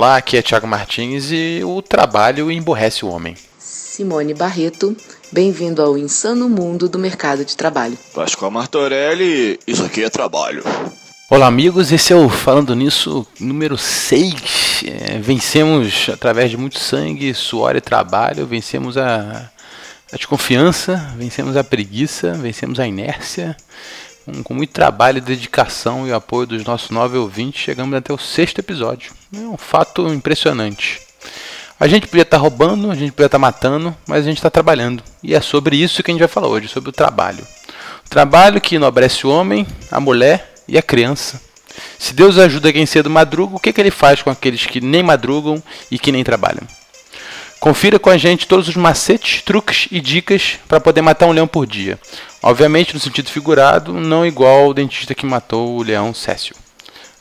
Olá, aqui é Thiago Martins e o trabalho emborrece o homem. Simone Barreto, bem-vindo ao insano mundo do mercado de trabalho. Pascoal Martorelli, isso aqui é trabalho. Olá, amigos, esse é o Falando Nisso número 6. É, vencemos através de muito sangue, suor e trabalho, vencemos a, a desconfiança, vencemos a preguiça, vencemos a inércia. Com, com muito trabalho, dedicação e apoio dos nossos nove ouvintes, chegamos até o sexto episódio. É um fato impressionante. A gente podia estar roubando, a gente podia estar matando, mas a gente está trabalhando. E é sobre isso que a gente vai falar hoje, sobre o trabalho. O trabalho que enobrece o homem, a mulher e a criança. Se Deus ajuda quem cedo madruga, o que, que ele faz com aqueles que nem madrugam e que nem trabalham? Confira com a gente todos os macetes, truques e dicas para poder matar um leão por dia. Obviamente no sentido figurado, não igual o dentista que matou o leão Cécio.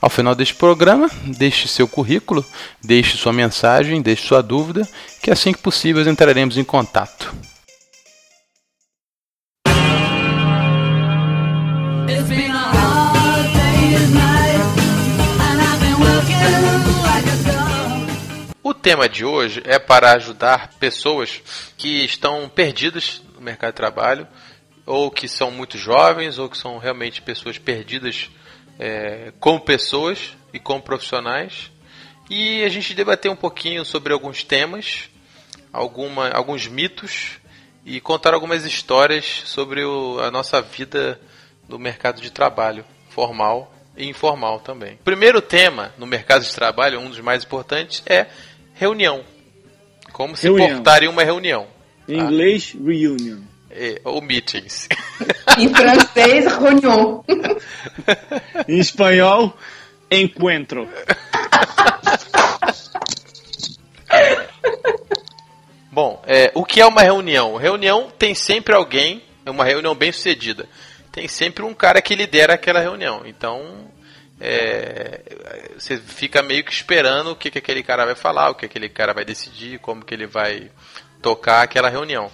Ao final deste programa, deixe seu currículo, deixe sua mensagem, deixe sua dúvida, que assim que possível entraremos em contato. O tema de hoje é para ajudar pessoas que estão perdidas no mercado de trabalho, ou que são muito jovens, ou que são realmente pessoas perdidas é, como pessoas e como profissionais. E a gente debater um pouquinho sobre alguns temas, alguma, alguns mitos e contar algumas histórias sobre o, a nossa vida no mercado de trabalho, formal e informal também. O primeiro tema no mercado de trabalho, um dos mais importantes, é reunião. Como se reunião. portar em uma reunião. Em tá? inglês, reunion. É, ou meetings. Em francês, reunião. em espanhol, encontro. Bom, é, o que é uma reunião? Reunião tem sempre alguém, é uma reunião bem sucedida. Tem sempre um cara que lidera aquela reunião. Então, é, você fica meio que esperando o que, que aquele cara vai falar, o que aquele cara vai decidir, como que ele vai tocar aquela reunião.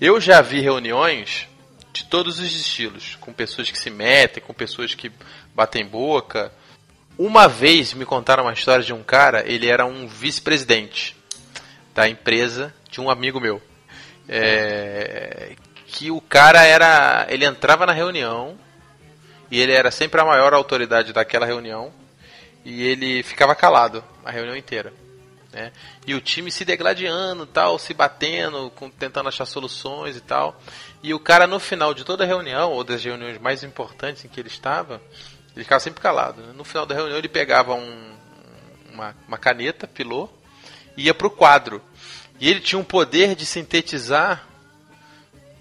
Eu já vi reuniões de todos os estilos, com pessoas que se metem, com pessoas que batem boca. Uma vez me contaram uma história de um cara, ele era um vice-presidente da empresa de um amigo meu. É, que o cara era. Ele entrava na reunião e ele era sempre a maior autoridade daquela reunião e ele ficava calado a reunião inteira. Né? E o time se degladiando, tal, se batendo, com, tentando achar soluções e tal. E o cara no final de toda a reunião, ou das reuniões mais importantes em que ele estava, ele ficava sempre calado. Né? No final da reunião ele pegava um, uma, uma caneta, pilou, e ia para o quadro. E ele tinha um poder de sintetizar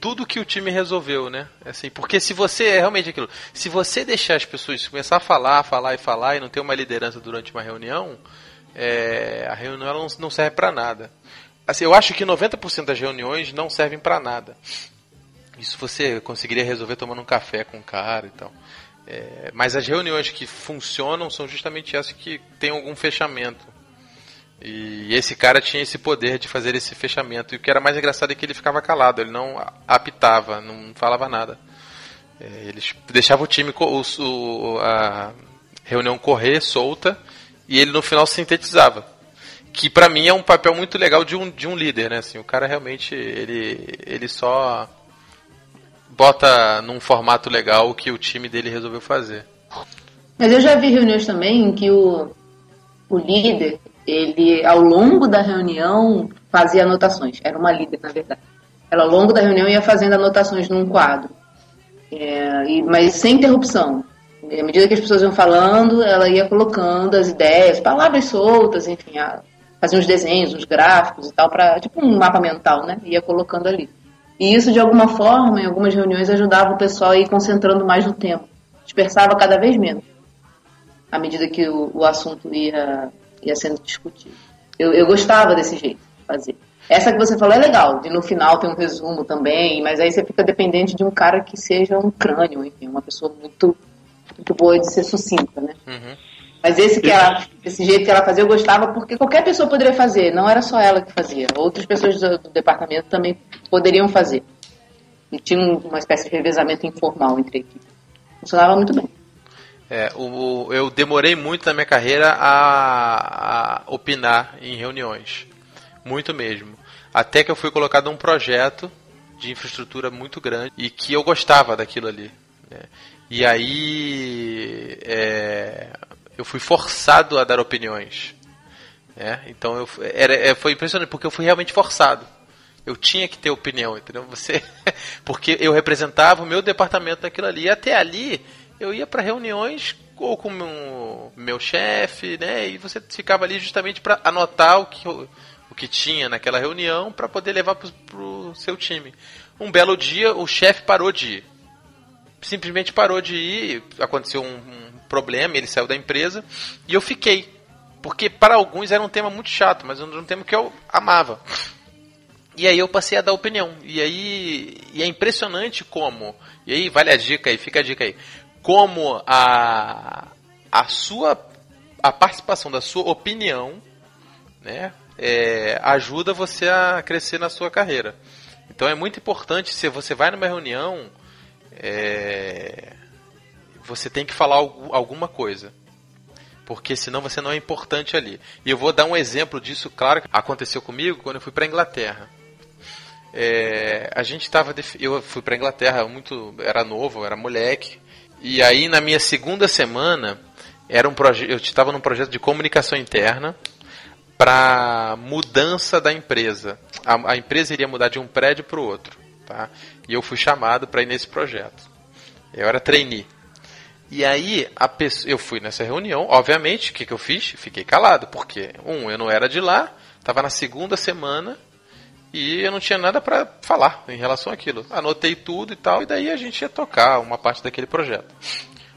tudo que o time resolveu, né? Assim, porque se você é realmente aquilo, se você deixar as pessoas começar a falar, falar e falar e não ter uma liderança durante uma reunião, é, a reunião não, não serve para nada. Assim, eu acho que 90% das reuniões não servem para nada. Isso você conseguiria resolver tomando um café com o cara e tal. É, mas as reuniões que funcionam são justamente essas que tem algum fechamento. E esse cara tinha esse poder de fazer esse fechamento. E o que era mais engraçado é que ele ficava calado, ele não apitava, não falava nada. É, eles deixavam o time, o, a reunião correr solta e ele no final sintetizava. Que para mim é um papel muito legal de um, de um líder, né? Assim, o cara realmente ele, ele só bota num formato legal o que o time dele resolveu fazer. Mas eu já vi reuniões também em que o, o líder ele, ao longo da reunião, fazia anotações. Era uma líder, na verdade. Ela, ao longo da reunião, ia fazendo anotações num quadro. É, e, mas sem interrupção. À medida que as pessoas iam falando, ela ia colocando as ideias, palavras soltas, enfim, a, fazia uns desenhos, uns gráficos e tal, para tipo um mapa mental, né? Ia colocando ali. E isso, de alguma forma, em algumas reuniões, ajudava o pessoal a ir concentrando mais no tema. Dispersava cada vez menos, à medida que o, o assunto ia ia sendo discutido. Eu, eu gostava desse jeito de fazer. Essa que você falou é legal, de no final ter um resumo também, mas aí você fica dependente de um cara que seja um crânio, enfim, uma pessoa muito, muito boa de ser sucinta, né? Uhum. Mas esse, que ela, esse jeito que ela fazia eu gostava porque qualquer pessoa poderia fazer, não era só ela que fazia. Outras pessoas do, do departamento também poderiam fazer. E tinha uma espécie de revezamento informal entre a equipe. Funcionava muito bem. É, o, eu demorei muito na minha carreira a, a opinar em reuniões. Muito mesmo. Até que eu fui colocado num projeto de infraestrutura muito grande e que eu gostava daquilo ali. Né? E aí é, eu fui forçado a dar opiniões. Né? Então eu, era, é, foi impressionante porque eu fui realmente forçado. Eu tinha que ter opinião, entendeu? Você, porque eu representava o meu departamento naquilo ali. E até ali eu ia para reuniões ou com meu, meu chefe, né? E você ficava ali justamente para anotar o que, o que tinha naquela reunião para poder levar para o seu time. Um belo dia o chefe parou de ir. Simplesmente parou de ir, aconteceu um, um problema, ele saiu da empresa e eu fiquei. Porque para alguns era um tema muito chato, mas era um tema que eu amava. E aí eu passei a dar opinião. E aí e é impressionante como. E aí vale a dica aí, fica a dica aí como a, a sua a participação da sua opinião né, é, ajuda você a crescer na sua carreira. Então é muito importante, se você vai numa reunião, é, você tem que falar alguma coisa. Porque senão você não é importante ali. E eu vou dar um exemplo disso, claro, que aconteceu comigo quando eu fui para a Inglaterra. É, a gente estava. Eu fui para a Inglaterra muito. Era novo, era moleque. E aí na minha segunda semana era um eu estava num projeto de comunicação interna para mudança da empresa. A, a, empresa iria mudar de um prédio para o outro, tá? E eu fui chamado para ir nesse projeto. Eu era trainee. E aí pessoa, eu fui nessa reunião, obviamente, o que, que eu fiz? Fiquei calado, porque um, eu não era de lá, estava na segunda semana e eu não tinha nada para falar em relação àquilo. Anotei tudo e tal, e daí a gente ia tocar uma parte daquele projeto.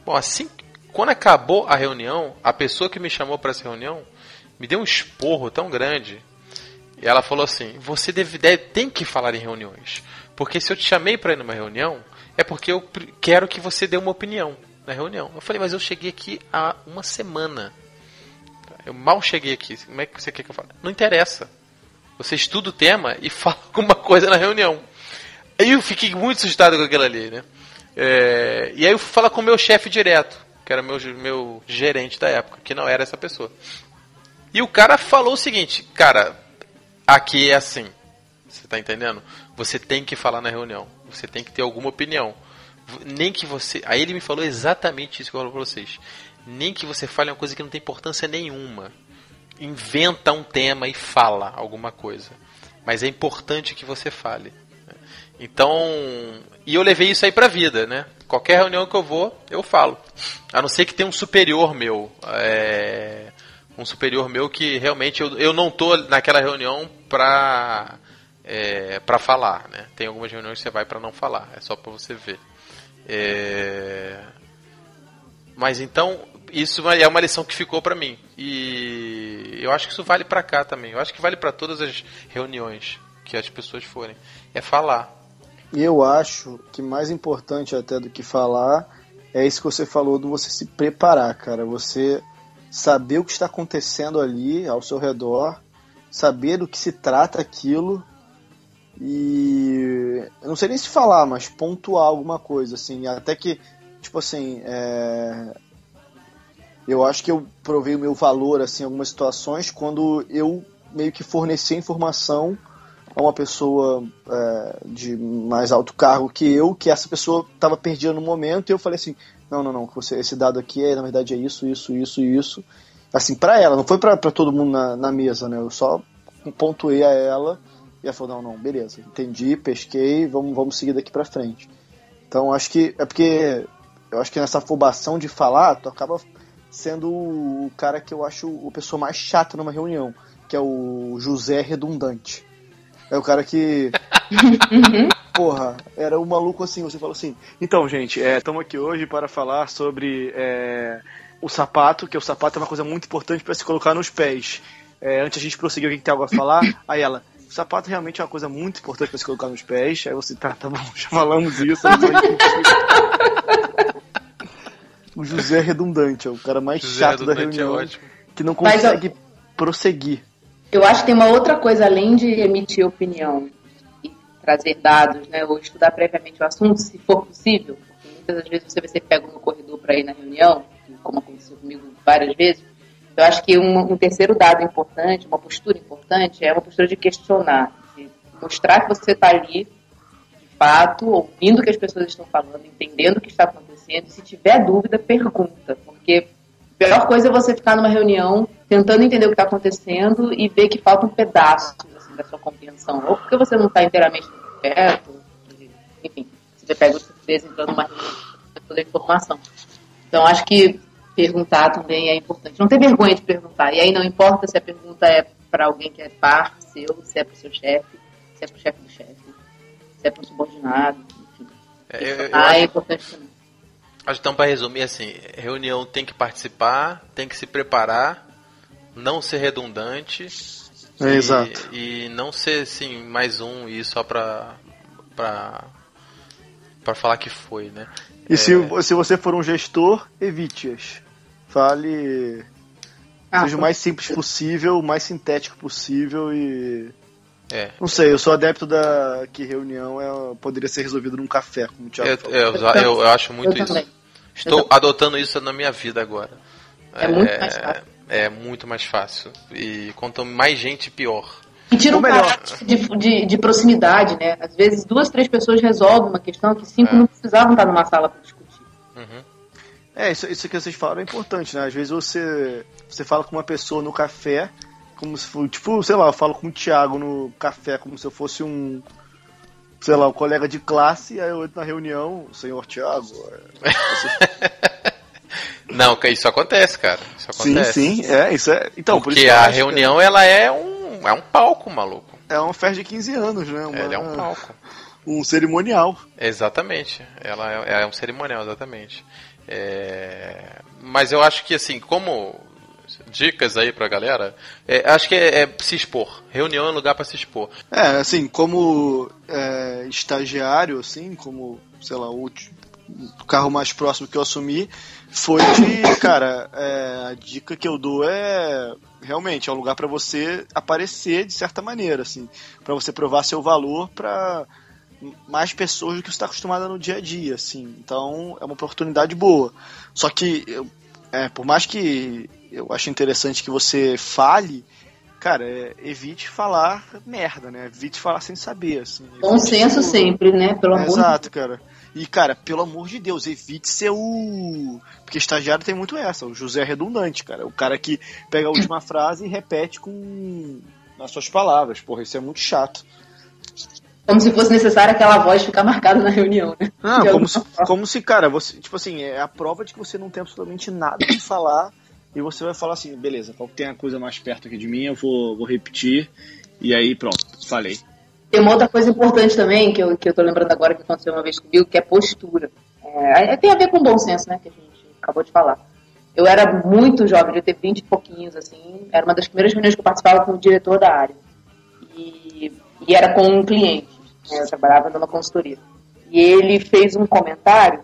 Bom, assim, quando acabou a reunião, a pessoa que me chamou para essa reunião me deu um esporro tão grande. E ela falou assim: Você deve, deve, tem que falar em reuniões. Porque se eu te chamei para ir numa reunião, é porque eu quero que você dê uma opinião na reunião. Eu falei: Mas eu cheguei aqui há uma semana. Eu mal cheguei aqui. Como é que você quer que eu fale? Não interessa. Você estuda o tema e fala alguma coisa na reunião. Aí eu fiquei muito assustado com aquilo ali, né? É, e aí eu fui falar com o meu chefe direto, que era meu, meu gerente da época, que não era essa pessoa. E o cara falou o seguinte, cara, aqui é assim. Você tá entendendo? Você tem que falar na reunião. Você tem que ter alguma opinião. Nem que você. Aí ele me falou exatamente isso que eu falo pra vocês. Nem que você fale uma coisa que não tem importância nenhuma inventa um tema e fala alguma coisa. Mas é importante que você fale. Então, e eu levei isso aí pra vida, né? Qualquer reunião que eu vou, eu falo. A não ser que tenha um superior meu. É, um superior meu que realmente eu, eu não tô naquela reunião pra, é, pra falar, né? Tem algumas reuniões que você vai para não falar. É só pra você ver. É, mas então, isso é uma lição que ficou para mim. E eu acho que isso vale para cá também. Eu acho que vale para todas as reuniões que as pessoas forem. É falar. E eu acho que mais importante até do que falar é isso que você falou do você se preparar, cara. Você saber o que está acontecendo ali ao seu redor, saber do que se trata aquilo e eu não sei nem se falar, mas pontuar alguma coisa assim, até que tipo assim, é, eu acho que eu provei o meu valor assim, em algumas situações quando eu meio que forneci informação a uma pessoa é, de mais alto cargo que eu, que essa pessoa estava perdida no momento, e eu falei assim, não, não, não, você, esse dado aqui é, na verdade é isso, isso, isso isso. Assim, para ela, não foi para todo mundo na, na, mesa, né? Eu só pontuei a ela e ela falou, não, não, beleza, entendi, pesquei, vamos, vamos seguir daqui para frente. Então, acho que é porque eu acho que nessa afobação de falar, tu acaba sendo o cara que eu acho o pessoa mais chata numa reunião, que é o José Redundante. É o cara que. Porra, era um maluco assim, você falou assim. Então, gente, estamos é, aqui hoje para falar sobre é, o sapato, que o sapato é uma coisa muito importante para se colocar nos pés. É, antes a gente prosseguir, alguém tem algo a falar? Aí ela, o sapato realmente é uma coisa muito importante para se colocar nos pés. Aí você, tá, tá bom, já falamos isso. O José é redundante, é o cara mais José chato da é reunião. É que não consegue Mas, prosseguir. Eu acho que tem uma outra coisa além de emitir opinião e trazer dados, né, ou estudar previamente o assunto, se for possível. Porque muitas das vezes você vai ser pego no corredor para ir na reunião, como aconteceu comigo várias vezes. Eu acho que um, um terceiro dado importante, uma postura importante, é uma postura de questionar, de mostrar que você está ali, de fato, ouvindo o que as pessoas estão falando, entendendo o que está acontecendo. E se tiver dúvida, pergunta, porque a pior coisa é você ficar numa reunião tentando entender o que está acontecendo e ver que falta um pedaço assim, da sua compreensão. Ou porque você não está inteiramente perto, enfim, você pega o surpresa entrando numa reunião toda a informação. Então, acho que perguntar também é importante. Não ter vergonha de perguntar. E aí não importa se a pergunta é para alguém que é par seu, se é para o seu chefe, se é para o chefe do chefe, se é para um subordinado, enfim. É, eu- eu ah, é importante também. Então, para resumir, assim, reunião tem que participar, tem que se preparar, não ser redundante. É, e, exato. E não ser, assim, mais um e só pra. pra. pra falar que foi, né? E se, se você for um gestor, evite-as. Fale. Ah, seja o mais simples possível, o mais sintético possível e. É. Não sei, eu sou adepto da que reunião é, poderia ser resolvido num café, como o Thiago Eu, falou. eu, eu- eu acho muito eu isso. também. Estou Eu adotando isso na minha vida agora. É muito mais fácil. É muito mais fácil. E quanto mais gente, pior. E tira um melhor. caráter de, de, de proximidade, né? Às vezes duas, três pessoas resolvem uma questão que cinco É. não precisavam estar numa sala para discutir. Uhum. É, isso, isso que vocês falaram é importante, né? Às vezes você, você fala com uma pessoa no café, como se fosse, tipo, sei lá, eu falo com o Thiago no café, como se eu fosse um, sei lá, um colega de classe, aí eu entro na reunião, senhor Thiago. é, Não, que isso acontece, cara. Isso Sim, acontece. sim, é, isso é. Então, por Porque eu a acho que reunião, ela é um, é um palco, maluco. É uma festa de 15 anos, né? Uma- Ela é um palco. um cerimonial. Exatamente. Ela é, é um cerimonial, exatamente. É, Mas eu acho que, assim, como dicas aí pra galera, é, acho que é, é se expor. Reunião é um lugar pra se expor. É, assim, como é, estagiário, assim, como, sei lá, o, carro mais próximo que eu assumi foi de, cara, é, a dica que eu dou é realmente é um lugar pra você aparecer de certa maneira, assim, pra você provar seu valor pra mais pessoas do que você está acostumado no dia a dia, assim. Então é uma oportunidade boa. Só que é, por mais que eu ache interessante que você fale, cara, é, evite falar merda, né? Evite falar sem saber, assim. Bom senso sempre, né? Pelo amor de. Exato, cara. E, cara, pelo amor de Deus, evite ser o. Porque estagiário tem muito essa, o José redundante, cara. O cara que pega a última frase e repete com. nas suas palavras. Porra, isso é muito chato. Como se fosse necessário aquela voz ficar marcada na reunião, né? Não, De como se, forma. como se, cara, você, tipo assim, é a prova de que você não tem absolutamente nada de falar e você vai falar assim, beleza, qual tem a coisa mais perto aqui de mim, eu vou, vou repetir e aí pronto, falei. Tem uma outra coisa importante também, que eu, que eu tô lembrando agora que aconteceu uma vez comigo, que é postura. É, tem a ver com bom senso, né? Que a gente acabou de falar. Eu era muito jovem, eu ter 20 e pouquinhos, assim. Era uma das primeiras reuniões que eu participava com o diretor da área. E, e era com um cliente. né, Eu trabalhava numa consultoria. E ele fez um comentário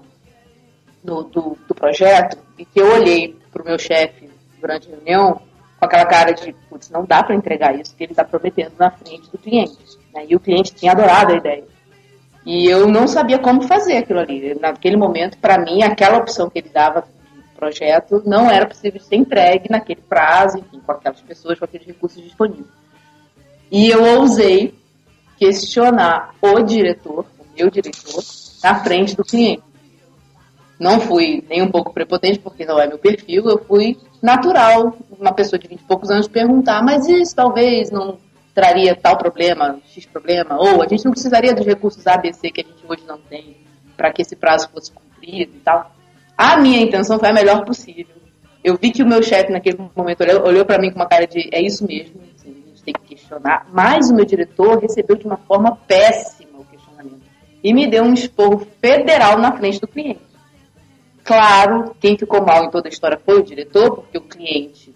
do, do, do projeto e que eu olhei pro meu chefe durante a reunião com aquela cara de, putz, não dá para entregar isso que ele está prometendo na frente do cliente. né? E o cliente tinha adorado a ideia. E eu não sabia como fazer aquilo ali. Naquele momento, para mim, aquela opção que ele dava de projeto não era possível ser entregue naquele prazo, enfim, com aquelas pessoas, com aqueles recursos disponíveis. E eu ousei questionar o diretor, o meu diretor, na frente do cliente. Não fui nem um pouco prepotente, porque não é meu perfil, eu fui natural, uma pessoa de 20 e poucos anos perguntar, mas isso talvez não traria tal problema, X problema, ou a gente não precisaria dos recursos ABC que a gente hoje não tem para que esse prazo fosse cumprido e tal. A minha intenção foi a melhor possível. Eu vi que o meu chefe naquele momento olhou, olhou para mim com uma cara de é isso mesmo, assim, a gente tem que questionar, mas o meu diretor recebeu de uma forma péssima o questionamento e me deu um esporro federal na frente do cliente. Claro, quem ficou mal em toda a história foi o diretor, porque o cliente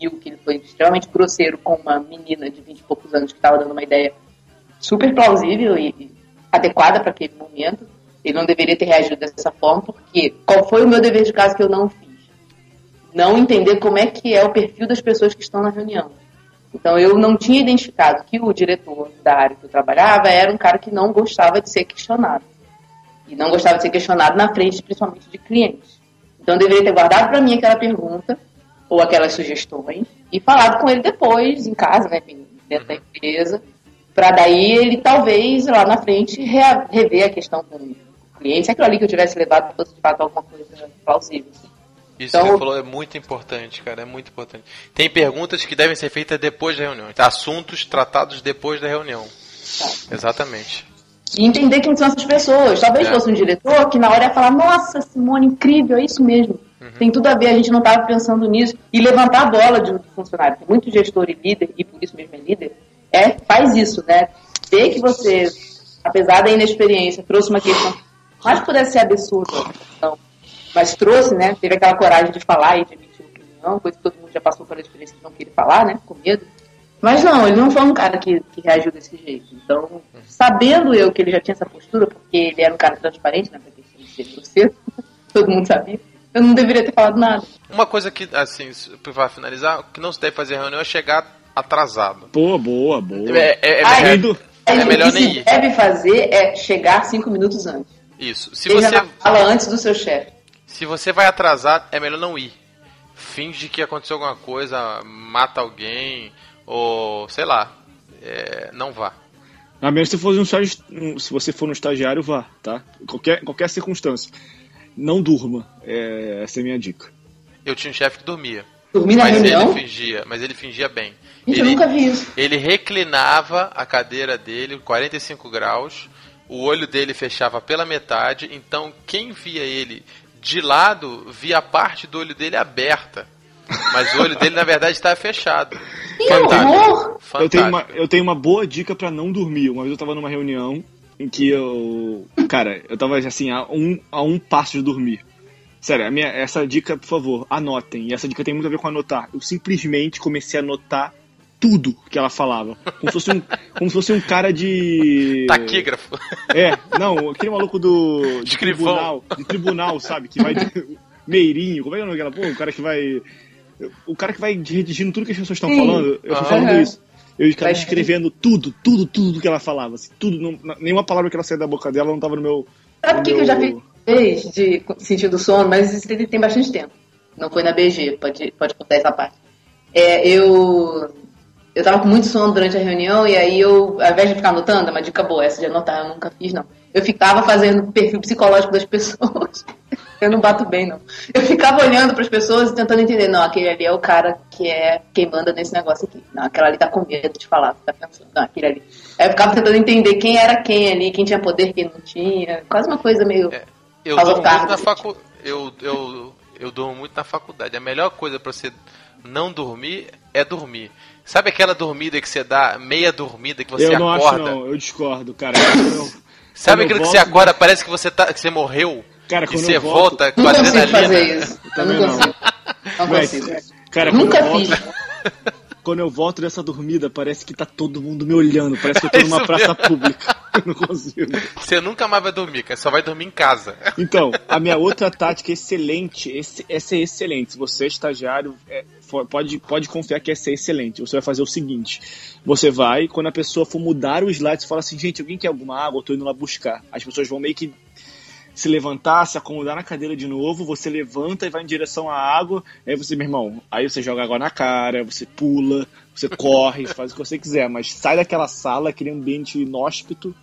viu que ele foi extremamente grosseiro com uma menina de 20 e poucos anos que estava dando uma ideia super plausível e adequada para aquele momento. Ele não deveria ter reagido dessa forma, porque qual foi o meu dever de casa que eu não fiz? Não entender como é que é o perfil das pessoas que estão na reunião. Então eu não tinha identificado que o diretor da área que eu trabalhava era um cara que não gostava de ser questionado. E não gostava de ser questionado na frente, principalmente de clientes. Então eu deveria ter guardado para mim aquela pergunta ou aquelas sugestões e falado com ele depois, em casa, né, dentro da empresa, para daí ele talvez lá na frente rever a questão com o cliente, se aquilo ali que eu tivesse levado fosse de fato alguma coisa plausível. assim. Isso Então- que você falou é muito importante, cara, é muito importante. Tem perguntas que devem ser feitas depois da reunião, assuntos tratados depois da reunião. Exatamente. E entender quem são essas pessoas. Talvez É. fosse um diretor que na hora ia falar, nossa, Simone, incrível, é isso mesmo. Uhum. Tem tudo a ver, a gente não estava pensando nisso. E levantar a bola de um funcionário. Tem muito gestor e líder, e por isso mesmo é líder, é, faz isso, né? Ver que você, apesar da inexperiência, trouxe uma questão que mais pudesse ser absurda, não, mas trouxe, né? Teve aquela coragem de falar e de emitir opinião, coisa que todo mundo já passou pela experiência de não querer falar, né? Com medo. Mas não, ele não foi um cara que, que reagiu desse jeito. Então, sabendo eu que ele já tinha essa postura, porque ele era um cara transparente, né? Pra questão de ser grosseiro, todo mundo sabia, eu não deveria ter falado nada. Uma coisa que, assim, para finalizar, o que não se deve fazer em reunião é chegar atrasado. Boa, boa, boa. É, é- é Ai, melhor- é Aí, melhor o que nem se ir. deve fazer é chegar cinco minutos antes. Isso. Se Seja você, fala antes do seu chefe. se você vai atrasar, é melhor não ir. Finge que aconteceu alguma coisa, mata alguém, ou sei lá. é, não vá. A menos se for um estágio, se você for um estagiário, vá, tá? Qualquer, qualquer circunstância. Não durma. É, essa é a minha dica. Eu tinha um chefe que dormia. Dormir na Mas reunião? ele fingia, mas ele fingia bem. Gente, eu Ele, nunca vi isso. ele reclinava a cadeira dele 45 graus, o olho dele fechava pela metade, então quem via ele de lado via a parte do olho dele aberta. Mas o olho dele na verdade estava fechado. Horror! Eu tenho, uma, Fantástico. eu tenho uma boa dica pra não dormir. Uma vez eu tava numa reunião em que eu. Cara, eu tava assim, a um, a um passo de dormir. Sério, a minha, essa dica, por favor, anotem. E essa dica tem muito a ver com anotar. Eu simplesmente comecei a anotar tudo que ela falava. Como se fosse um, como se fosse um cara de. Taquígrafo. É, não, aquele maluco do. De tribunal. De tribunal, sabe? Que vai. Meirinho, como é que é o nome daquela porra? O cara que vai. O cara que vai redigindo tudo que as pessoas estão falando. Eu tô Aham. falando isso. Eu Vai escrevendo tudo, tudo, tudo do que ela falava. Assim, tudo, não, nenhuma palavra que ela saía da boca dela não tava no meu. Sabe o que, que eu já fiz Meu- de sentir do sono, mas isso tem bastante tempo. Não foi na BG, pode, pode contar essa parte. É, eu eu tava com muito sono durante a reunião e aí eu, ao invés de ficar anotando, é uma dica boa essa de anotar, eu nunca fiz, não. Eu ficava fazendo o perfil psicológico das pessoas. Eu não bato bem, não. Eu ficava olhando para as pessoas e tentando entender, não, aquele ali é o cara que é quem manda nesse negócio aqui. Não, aquela ali tá com medo de falar, tá pensando, não, aquele ali. Aí eu ficava tentando entender quem era quem ali, quem tinha poder, quem não tinha. Quase uma coisa meio. É, Eu tarde, muito na facu... eu, eu, eu durmo muito na faculdade. A melhor coisa pra você não dormir é dormir. Sabe aquela dormida que você dá, meia dormida que você eu não acorda? acho, não, eu discordo, cara. Eu- Sabe aquilo que você acorda, parece que você, tá, que você morreu? Cara, e quando você eu volto- volta com Não consigo adrenalina. fazer isso. Eu também não não. consigo. Não Mas, consigo. cara, quando Nunca eu volto, fiz. Quando eu volto dessa dormida, parece que tá todo mundo me olhando. Parece que eu tô É numa isso praça mesmo. pública. Eu não consigo. Você nunca mais vai dormir, cara. Só vai dormir em casa. Então, a minha outra tática excelente, esse, essa é excelente. Se você é estagiário, é, pode, pode confiar que essa é excelente. Você vai fazer o seguinte: você vai, quando a pessoa for mudar o slide, você fala assim, gente, alguém quer alguma água? Eu tô indo lá buscar. As pessoas vão meio que se levantar, se acomodar na cadeira de novo, você levanta e vai em direção à água, aí você, meu irmão, aí você joga água na cara, você pula, você corre, faz o que você quiser, mas sai daquela sala, aquele ambiente inóspito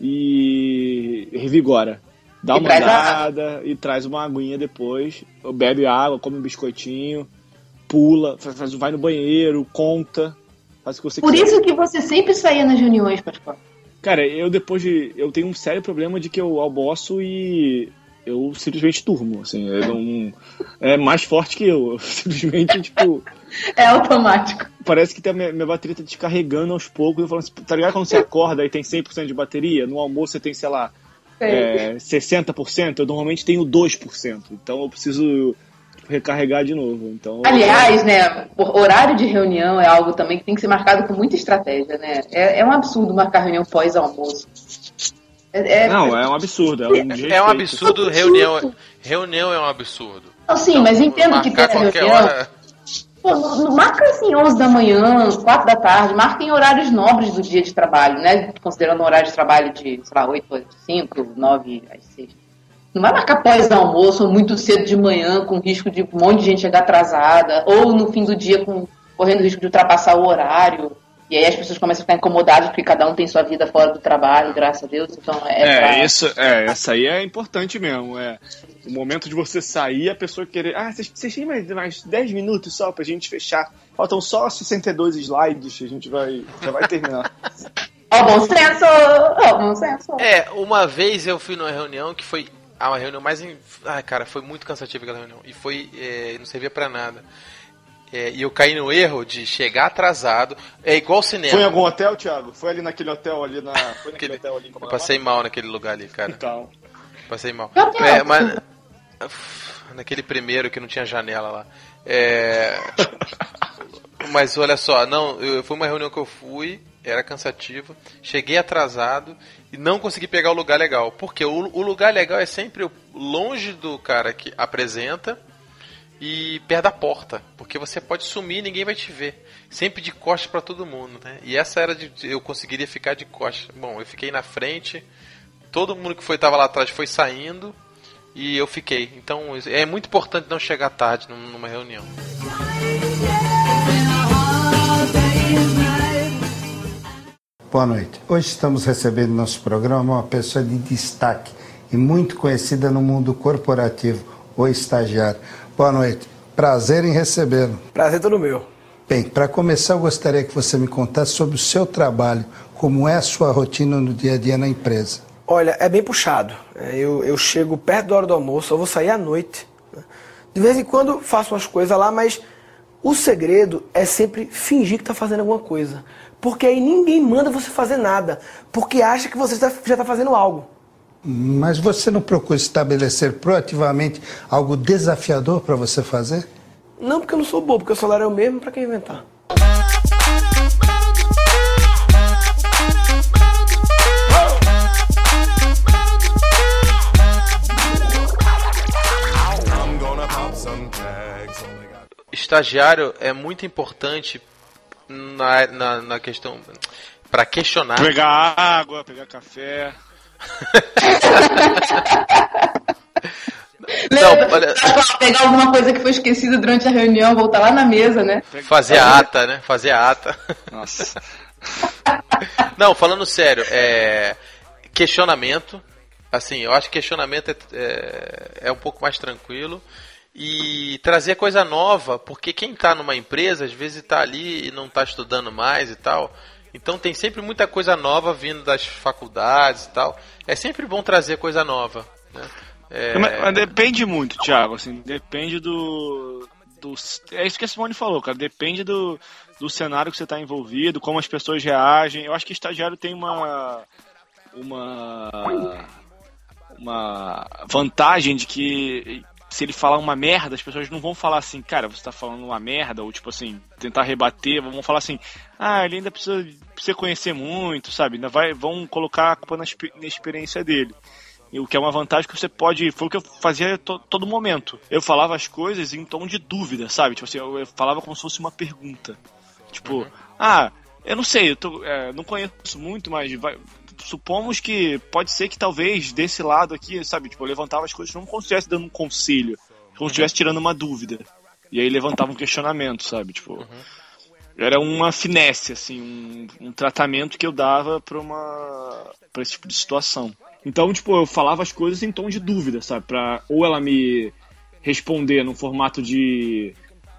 e revigora. Dá E uma traz a andada e traz uma aguinha depois, bebe água, come um biscoitinho, pula, faz- vai no banheiro, conta, faz o que você Por quiser. isso que você sempre saía nas reuniões, Pascoal. Cara, eu depois de. Eu tenho um sério problema de que eu almoço e eu simplesmente durmo. Assim, eu não, é mais forte que eu. Eu simplesmente, tipo, É automático. parece que tá, minha, minha bateria tá descarregando aos poucos. Eu falo assim, tá ligado quando você acorda e tem 100% de bateria? No almoço você tem, sei lá, é, 60%. Eu normalmente tenho 2%. Então eu preciso recarregar de novo. Então, Aliás, né, o horário de reunião é algo também que tem que ser marcado com muita estratégia, né? É, é um absurdo marcar reunião pós-almoço. É, é- Não, é um absurdo. É um, É um desrespeito. absurdo, reunião. Reunião é um absurdo. Não, sim, mas entendo que tem Marcar a qualquer reunião. hora. Pô, marca assim 11 da manhã, 4 da tarde, marca em horários nobres do dia de trabalho, né? Considerando um horário de trabalho de, sei lá, 8 às 5, 9 às 6. Não vai marcar pós-almoço ou muito cedo de manhã, com risco de um monte de gente chegar atrasada, ou no fim do dia com, correndo risco de ultrapassar o horário. E aí as pessoas começam a ficar incomodadas porque cada um tem sua vida fora do trabalho, graças a Deus. Então é, É, pra- isso, é, essa aí é importante mesmo. É o momento de você sair, a pessoa querer. Ah, vocês, vocês têm mais, mais 10 minutos só pra gente fechar. Faltam só 62 slides, a gente vai. Já vai terminar. Ó, bom senso! Ó, bom senso! É, uma vez eu fui numa reunião que foi ah, uma reunião mais. Em... Ai, cara, foi muito cansativa aquela reunião. E foi. é, não servia pra nada. É, e eu caí no erro de chegar atrasado. É igual cinema. Foi em algum hotel, Thiago? Foi ali naquele hotel ali na. Foi naquele Aquele- hotel ali em Eu passei mal naquele lugar ali, cara. Então. Passei mal. É, mas. Naquele primeiro que não tinha janela lá. É. Mas olha só, não, eu, foi uma reunião que eu fui, era cansativa, cheguei atrasado e não consegui pegar o lugar legal. Porque o, o lugar legal é sempre longe do cara que apresenta e perto da porta, porque você pode sumir e ninguém vai te ver. Sempre de costas pra todo mundo, né? E essa era de eu conseguiria ficar de costas. Bom, eu fiquei na frente, todo mundo que foi tava lá atrás foi saindo e eu fiquei. Então é muito importante não chegar tarde num- numa reunião. Boa noite. Hoje estamos recebendo no nosso programa uma pessoa de destaque e muito conhecida no mundo corporativo, o estagiário. Boa noite. Prazer em recebê-lo. Prazer todo meu. Bem, para começar, eu gostaria que você me contasse sobre o seu trabalho, como é a sua rotina no dia a dia na empresa. Olha, é bem puxado. É, Eu, eu chego perto da hora do almoço, eu vou sair à noite. né? De vez em quando faço umas coisas lá, mas o segredo é sempre fingir que está fazendo alguma coisa. Porque aí ninguém manda você fazer nada, porque acha que você já está fazendo algo. Mas você não procura estabelecer proativamente algo desafiador para você fazer? Não porque eu não sou bobo, porque o salário é o mesmo, para que inventar? Estagiário é muito importante na, na, na questão para questionar. Pegar água, pegar café. Não, olha- pegar alguma coisa que foi esquecida durante a reunião, voltar lá na mesa, né? Fazer a ata, né? Fazer a ata. Nossa. Não, falando sério, é. Questionamento. Assim, eu acho que questionamento é, é, é um pouco mais tranquilo. E trazer coisa nova, porque quem tá numa empresa, às vezes tá ali e não tá estudando mais e tal. Então tem sempre muita coisa nova vindo das faculdades e tal. É sempre bom trazer coisa nova. Né? É, Mas, mas depende muito, Thiago. Assim, depende do, do. É isso que a Simone falou, cara. Depende do, do cenário que você está envolvido, como as pessoas reagem. Eu acho que estagiário tem uma. Uma. Uma vantagem de que se ele falar uma merda, as pessoas não vão falar assim, cara, você tá falando uma merda, ou tipo assim, tentar rebater, vão falar assim, ah, ele ainda precisa, precisa conhecer muito, sabe? Ainda vai, vão colocar a culpa na, na experiência dele. E o que é uma vantagem que você pode. Foi o que eu fazia to, todo momento. Eu falava as coisas em tom de dúvida, sabe? Tipo assim, eu, eu falava como se fosse uma pergunta. Tipo, ah, eu não sei, eu tô, é, não conheço muito, mas vai- supomos que pode ser que talvez desse lado aqui, sabe? Tipo, eu levantava as coisas como se estivesse dando um conselho, como se estivesse tirando uma dúvida. E aí levantava um questionamento, sabe? Tipo. Era uma finesse, assim, um, um tratamento que eu dava pra uma. pra esse tipo de situação. Então, tipo, eu falava as coisas em tom de dúvida, sabe? Pra ou ela me responder no formato de,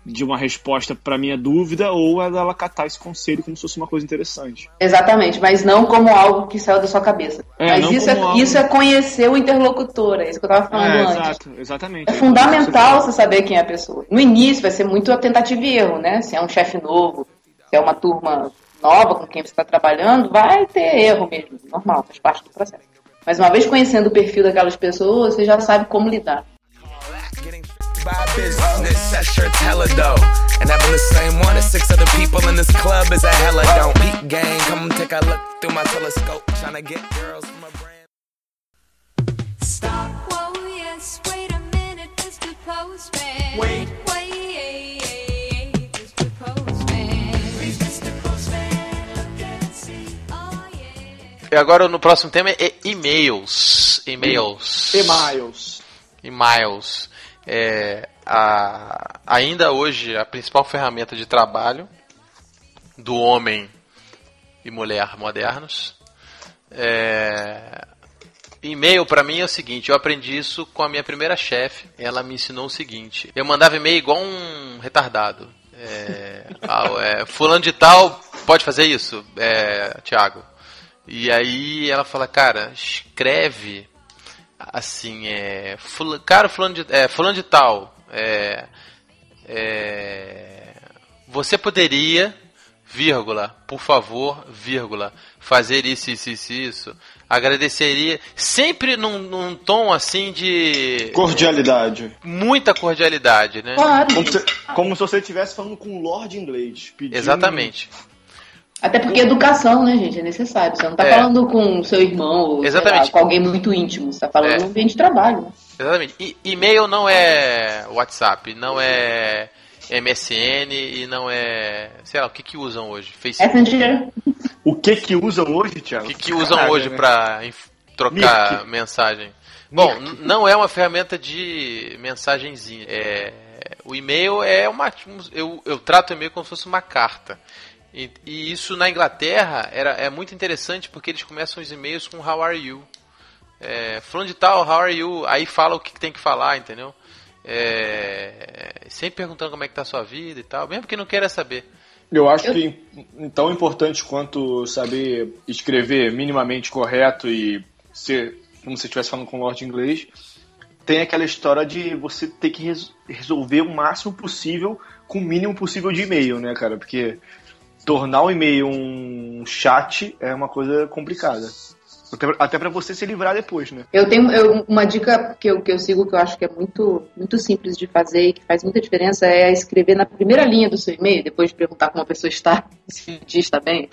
de uma resposta pra minha dúvida, ou ela catar esse conselho como se fosse uma coisa interessante. Exatamente, mas não como algo que saiu da sua cabeça. É, mas isso é, algo- isso é conhecer o interlocutor, é isso que eu estava falando É, antes. exato, exatamente. É fundamental você saber quem é a pessoa. No início vai ser muito a tentativa e erro, né? Se é um chefe novo, se é uma turma nova com quem você está trabalhando, vai ter erro mesmo, normal, faz parte do processo. Mas uma vez conhecendo o perfil daquelas pessoas, você já sabe como lidar. By business, that shirt's hella dope. And having the same one as six other people in this club is a hella don't. Peak gang, come take a look through my telescope. Tryna get girls from a brand. Stop. Whoa, yes. Wait a minute, Mr. Postman. Wait. Wait, Mr. Postman. Please, Mr. Postman, look and see. Oh, yeah. E agora no próximo tema é e-mails. E-mails. E-mails. E-mails. É, a- ainda hoje, a principal ferramenta de trabalho do homem e mulher modernos. É, e-mail pra mim é o seguinte, eu aprendi isso com a minha primeira chefe. Ela me ensinou o seguinte: eu mandava e-mail igual um retardado. É, ah, é, fulano de tal pode fazer isso, é, Thiago. E aí ela fala, cara, escreve assim, é, fula, cara, fulano de, é, fulano de tal, é, é, você poderia, vírgula, por favor, vírgula, fazer isso, isso, isso, isso. Agradeceria, sempre num, num tom assim de Cordialidade. muita cordialidade, né? Claro. Como se, como se você estivesse falando com um lord inglês. pedindo- Exatamente. Até porque educação, né, gente, é necessário. Você não tá É. falando com seu irmão ou lá, com alguém muito íntimo. Você tá falando É. no ambiente de trabalho. né? Exatamente. E- e-mail não é WhatsApp, não é MSN e não é. Sei lá, o que que usam hoje? Facebook. Messenger, O que que usam hoje, Thiago? O que, que usam Caraca, hoje né? pra inf- trocar Mirk. mensagem? Bom, n- não é uma ferramenta de mensagenzinha. É, o e-mail é uma. Eu, eu trato o e-mail como se fosse uma carta. E, e isso na Inglaterra era, é muito interessante porque eles começam os e-mails com How are you? É, de tal, how are you? Aí fala o que tem que falar, entendeu? É, sempre perguntando como é que tá a sua vida e tal, mesmo que não queira saber. Eu acho que tão importante quanto saber escrever minimamente correto e ser como se estivesse falando com o Lord inglês, tem aquela história de você ter que res- resolver o máximo possível com o mínimo possível de e-mail, né, cara? Porque tornar o e-mail um chat é uma coisa complicada. Até, para você se livrar depois, né? Eu tenho eu- uma dica que eu, que eu sigo que eu acho que é muito, muito simples de fazer e que faz muita diferença é escrever na primeira linha do seu e-mail, depois de perguntar como a pessoa está, se o dia está bem.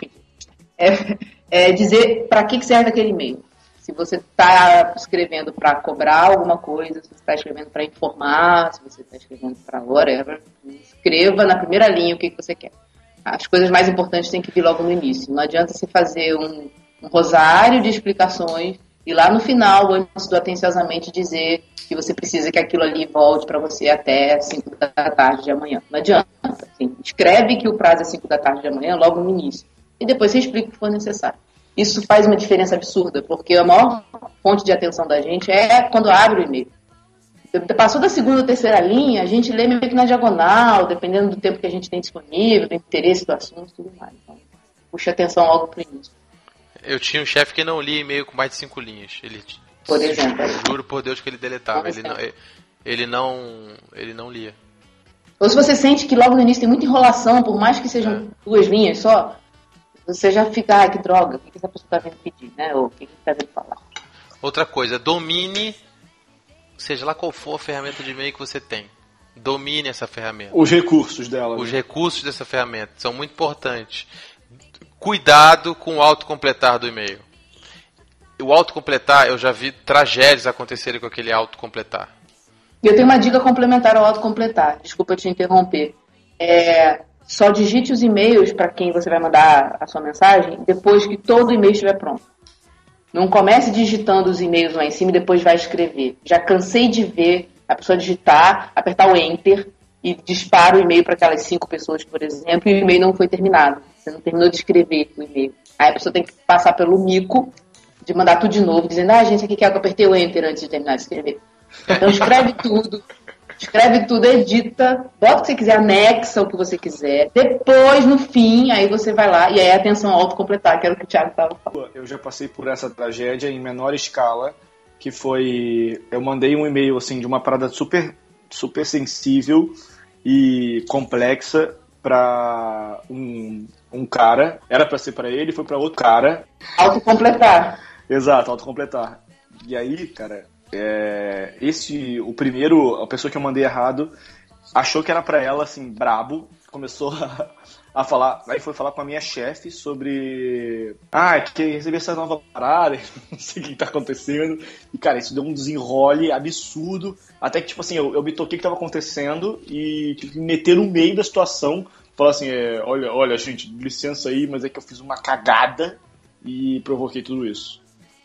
É, é dizer para que, que serve aquele e-mail. Se você está escrevendo para cobrar alguma coisa, se você está escrevendo para informar, se você está escrevendo para whatever, escreva na primeira linha o que, que você quer. As coisas mais importantes têm que vir logo no início. Não adianta você fazer um, um rosário de explicações e lá no final, antes do atenciosamente dizer que você precisa que aquilo ali volte para você até 5 da tarde de amanhã. Não adianta. Assim, escreve que o prazo é 5 da tarde de amanhã logo no início. E depois você explica o que for necessário. Isso faz uma diferença absurda, porque a maior fonte de atenção da gente é quando abre o e-mail. Passou da segunda ou terceira linha, a gente lê meio que na diagonal, dependendo do tempo que a gente tem disponível, do interesse do assunto e tudo mais. Então, puxa atenção logo pro início. Eu tinha um chefe que não lia e-mail com mais de cinco linhas. Ele, Por exemplo. Juro por Deus que ele deletava. Ele não, ele não, ele não lia. Ou se você sente que logo no início tem muita enrolação, por mais que sejam duas linhas só, você já fica, ai que droga, o que essa pessoa está vendo pedir, né? Ou o que que está vendo falar. Outra coisa, domine, seja lá qual for a ferramenta de e-mail que você tem. Domine essa ferramenta. Os recursos dela. Os né? recursos dessa ferramenta são muito importantes. Cuidado com o autocompletar do e-mail. O autocompletar, eu já vi tragédias acontecerem com aquele autocompletar. E eu tenho uma dica complementar ao autocompletar, desculpa te interromper. É, só digite os e-mails para quem você vai mandar a sua mensagem depois que todo o e-mail estiver pronto. Não comece digitando os e-mails lá em cima e depois vai escrever. Já cansei de ver a pessoa digitar, apertar o enter e dispara o e-mail para aquelas cinco pessoas, por exemplo, e o e-mail não foi terminado. Você não terminou de escrever o e-mail. Aí a pessoa tem que passar pelo mico de mandar tudo de novo, dizendo, ah, gente, aqui quer que eu apertei o enter antes de terminar de escrever. Então escreve tudo, escreve tudo, edita, bota o que você quiser, anexa o que você quiser. Depois, no fim, aí você vai lá e aí atenção autocompletar, que era o que o Thiago estava falando. Eu já passei por essa tragédia em menor escala, que foi eu mandei um e-mail assim de uma parada super super sensível e complexa para um, um cara, era para ser para ele, foi para outro cara. Autocompletar. Exato, autocompletar. E aí, cara, é, esse o primeiro, a pessoa que eu mandei errado achou que era para ela assim, brabo, começou a, a falar, aí foi falar com a minha chefe sobre ah, que recebi essa nova parada, não sei o que tá acontecendo. E cara, isso deu um desenrole absurdo, até que tipo assim, eu, eu me toquei o que tava acontecendo e tive que me meter no meio da situação, falar assim, é, olha, olha, gente, licença aí, mas é que eu fiz uma cagada e provoquei tudo isso.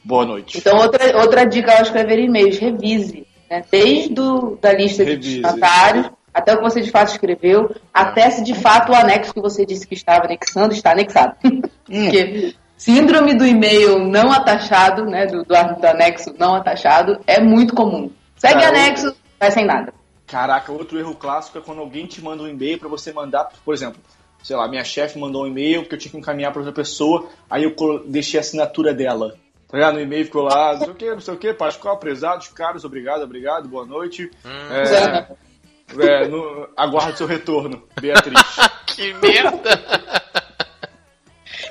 Boa noite. Então, outra, outra dica ao escrever e-mails, revise. Né? Desde o, da lista Revise. de destinatários, até o que você de fato escreveu, até se de fato o anexo que você disse que estava anexando está anexado. Porque síndrome do e-mail não atachado, né, do, do, do anexo não atachado, é muito comum. Segue Cara, anexo, vai sem nada. Caraca, outro erro clássico é quando alguém te manda um e-mail pra você mandar, por exemplo, sei lá, minha chefe mandou um e-mail que eu tinha que encaminhar pra outra pessoa, aí eu deixei a assinatura dela. Tá ligado? No e-mail ficou lá, não sei o que, não sei o que, Pascoal, prezados, caros, obrigado, obrigado, boa noite. É, é, no, aguardo seu retorno, Beatriz. Que merda!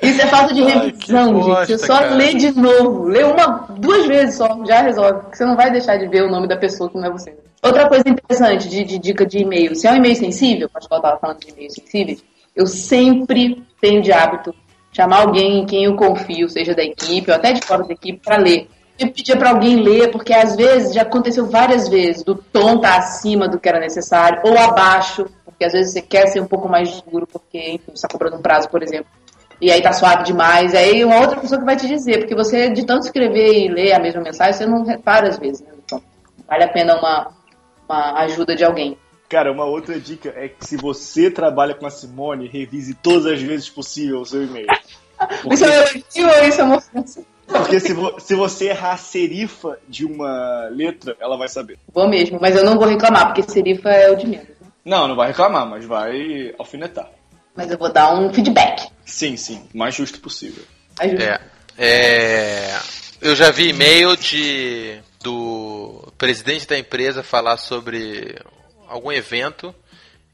Isso é falta de Ai, revisão, que gente. bosta, Você só cara. lê de novo. Lê uma, duas vezes só, já resolve. Porque você não vai deixar de ver o nome da pessoa que não é você. Outra coisa interessante de, de dica de e-mail. Se é um e-mail sensível, o Pascoal estava falando de e-mails sensíveis, eu sempre tenho de hábito chamar alguém em quem eu confio, seja da equipe ou até de fora da equipe, para ler. Eu pedia para alguém ler, porque às vezes, já aconteceu várias vezes, do tom tá acima do que era necessário, ou abaixo, porque às vezes você quer ser um pouco mais duro, porque, enfim, você está cobrando um prazo, por exemplo e aí tá suave demais, aí uma outra pessoa que vai te dizer, porque você, de tanto escrever e ler a mesma mensagem, você não repara às vezes, né? Então, vale a pena uma, uma ajuda de alguém. Cara, uma outra dica é que se você trabalha com a Simone, revise todas as vezes possível o seu e-mail. Isso é um elogio ou isso é uma ofensa? Porque se, vo- se você errar a serifa de uma letra, ela vai saber. Vou mesmo, mas eu não vou reclamar, porque serifa é o de menos. né? Não, não vai reclamar, mas vai alfinetar. Mas eu vou dar um feedback. Sim, sim, o mais justo possível. Ajuda. É, é, eu já vi e-mail de do presidente da empresa falar sobre algum evento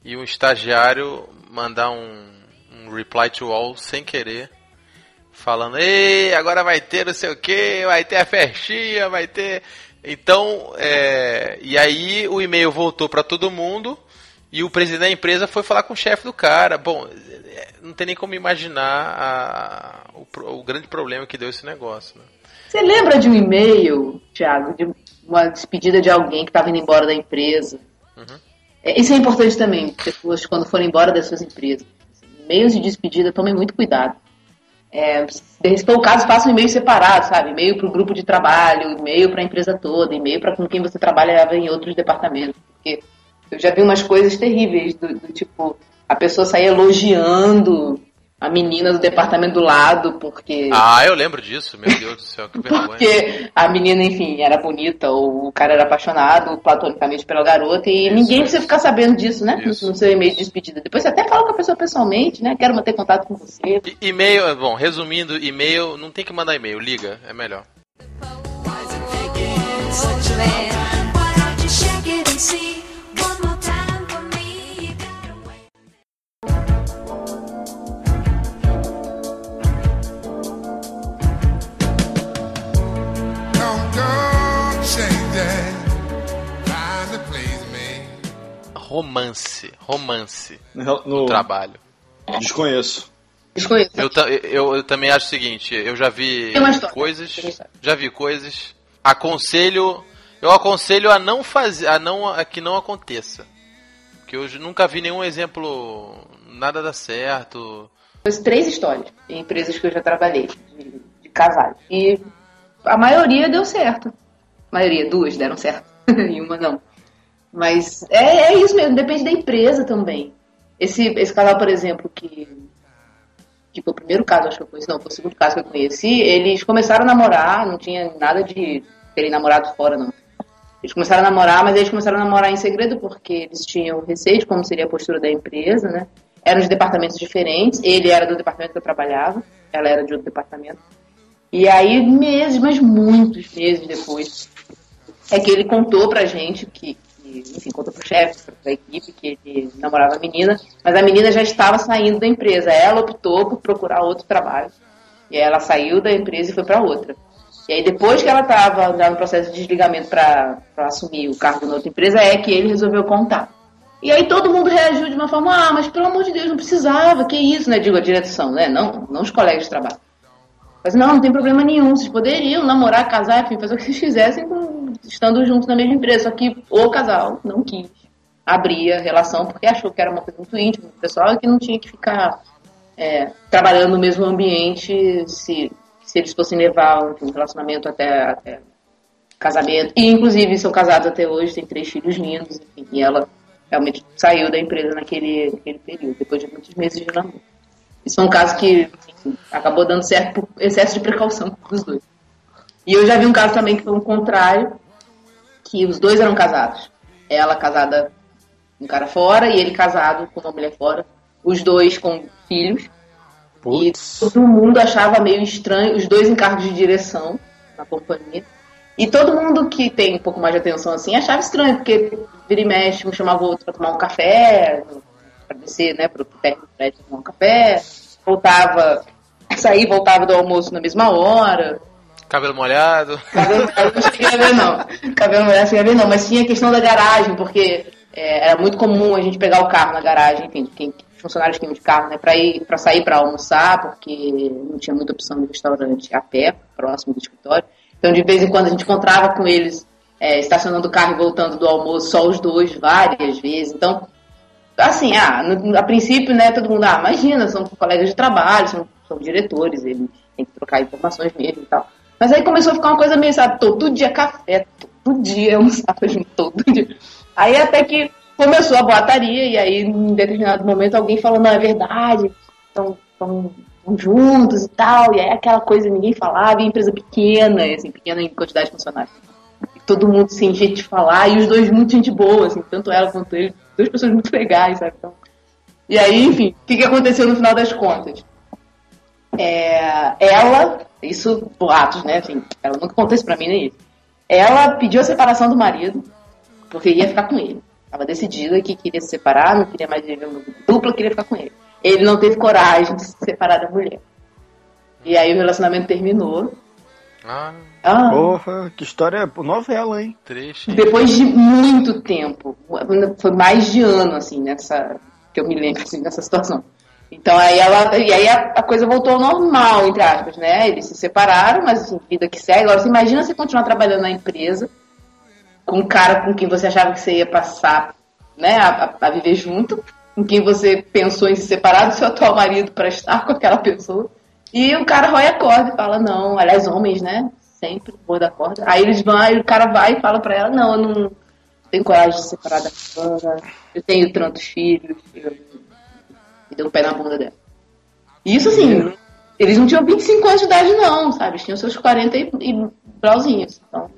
e um estagiário mandar um, um reply to all sem querer, falando, ei, agora vai ter não sei o que, vai ter a festinha, vai ter. Então, é, e aí o e-mail voltou para todo mundo e o presidente da empresa foi falar com o chefe do cara. Bom, é, não tem nem como imaginar a- o, o grande problema que deu esse negócio. Né? Você lembra de um e-mail, Thiago, de uma despedida de alguém que estava indo embora da empresa? É, Isso é importante também, pessoas quando forem embora das suas empresas. E-mails de despedida, tomem muito cuidado. É, se for o caso, faça um e-mail separado, sabe? E-mail para o grupo de trabalho, e-mail para a empresa toda, e-mail para com quem você trabalhava em outros departamentos. Porque eu já vi umas coisas terríveis, do, do tipo, a pessoa sair elogiando a menina do departamento do lado, porque. Ah, eu lembro disso, meu Deus do céu, que vergonha. Porque a menina, enfim, era bonita, ou o cara era apaixonado platonicamente pela garota, e Isso, ninguém precisa ficar sabendo disso, né? Isso. No seu e-mail de despedida. Depois você até fala com a pessoa pessoalmente, né? Quero manter contato com você. E- E-mail, bom, resumindo, e-mail, não tem que mandar e-mail, liga, é melhor. Such Romance, romance No, no trabalho. Desconheço. Desconheço. Eu, eu, eu também acho o seguinte, eu já vi coisas, já vi coisas, aconselho, eu aconselho a não fazer, a não a que não aconteça. Porque eu nunca vi nenhum exemplo, nada dá certo. Fiz três histórias em empresas que eu já trabalhei, de, de casais. E a maioria deu certo. A maioria, duas deram certo. e uma não. Mas é, é isso mesmo, depende da empresa também. Esse, esse casal, por exemplo, que, que foi o primeiro caso, acho que eu conheci, não, foi o segundo caso que eu conheci, eles começaram a namorar, não tinha nada de terem namorado fora, não. Eles começaram a namorar, mas eles começaram a namorar em segredo porque eles tinham receio de como seria a postura da empresa, né? Eram de departamentos diferentes. Ele era do departamento que eu trabalhava, ela era de outro departamento. E aí, meses, mas muitos meses depois, é que ele contou pra gente que enfim, contou pro chefe da equipe que ele namorava a menina, mas a menina já estava saindo da empresa. Ela optou por procurar outro trabalho. E ela saiu da empresa e foi pra outra. E aí, depois que ela estava no processo de desligamento para assumir o cargo na outra empresa, é que ele resolveu contar. E aí todo mundo reagiu de uma forma, ah, mas pelo amor de Deus, não precisava, que isso, né? Digo, a direção, né? Não, não os colegas de trabalho. Mas não, não tem problema nenhum, vocês poderiam namorar, casar, enfim, fazer o que vocês com- estando juntos na mesma empresa. Só que o casal não quis abrir a relação porque achou que era uma coisa muito íntima do pessoal e que não tinha que ficar é, trabalhando no mesmo ambiente se, se eles fossem levar um relacionamento até, até casamento. E, inclusive, são casados até hoje, têm três filhos lindos, enfim, e ela realmente saiu da empresa naquele, naquele período, depois de muitos meses de namoro. Isso foi um caso que enfim, acabou dando certo por excesso de precaução dos dois. E eu já vi um caso também que foi um contrário, que os dois eram casados. Ela casada com um cara fora e ele casado com uma mulher fora. Os dois com filhos. E todo mundo achava meio estranho, os dois em cargos de direção na companhia. E todo mundo que tem um pouco mais de atenção assim achava estranho, porque vira e mexe, um chamava o outro para tomar um café, para descer, né, pro térreo do prédio tomar um café, voltava, sair voltava do almoço na mesma hora. Cabelo molhado. Cabelo molhado não cheguei a ver, não. Cabelo molhado não cheguei a ver, não. Mas tinha a questão da garagem, porque é, era muito comum a gente pegar o carro na garagem, enfim, quem, funcionários que iam de carro, né, para ir, para sair para almoçar, porque não tinha muita opção de restaurante a pé, próximo do escritório. Então, de vez em quando, a gente encontrava com eles é, estacionando o carro e voltando do almoço, só os dois, várias vezes. Então, assim, ah, no- a princípio, né, todo mundo, ah, imagina, são colegas de trabalho, são, são diretores, eles têm que trocar informações mesmo e tal. Mas aí começou a ficar uma coisa meio, sabe, todo dia café, todo dia almoçava junto, todo dia. Aí até que começou a boataria, e aí, em determinado momento, alguém falou, não, é verdade, estão juntos e tal, e aí aquela coisa ninguém falava, e empresa pequena, assim, pequena em quantidade de funcionários. E todo mundo sem jeito de falar, e os dois muito gente boa, assim, tanto ela quanto ele, duas pessoas muito legais, sabe? Então, e aí, enfim, o que, que aconteceu no final das contas? É, ela, isso, boatos, né? Assim, ela nunca contou isso pra mim, nem isso. Ela pediu a separação do marido, porque ia ficar com ele. Estava decidida que queria se separar, não queria mais viver uma vida dupla, queria ficar com ele. Ele não teve coragem de se separar da mulher. E aí o relacionamento terminou. Ah, Ah, Porra, que história, novela, hein? triste. depois de muito tempo, foi mais de ano, assim, nessa. que eu me lembro, assim, nessa situação. Então aí ela. E aí a, a coisa voltou ao normal, entre aspas, né? Eles se separaram, mas assim, vida que segue. Agora, você imagina você continuar trabalhando na empresa com um cara com quem você achava que você ia passar, né, a, a- viver junto, com quem você pensou em se separar do seu atual marido para estar com aquela pessoa. E o cara rói a corda e fala, não, aliás, homens, né? Sempre pôr da corda. Aí eles vão, aí o cara vai e fala pra ela, não, eu não tenho coragem de se separar da Ana, eu tenho tantos filhos, eu... e deu um pé na bunda dela. E isso assim, eles não tinham 25 anos de idade não, sabe? Eles tinham seus 40 e, e brauzinhos. Então,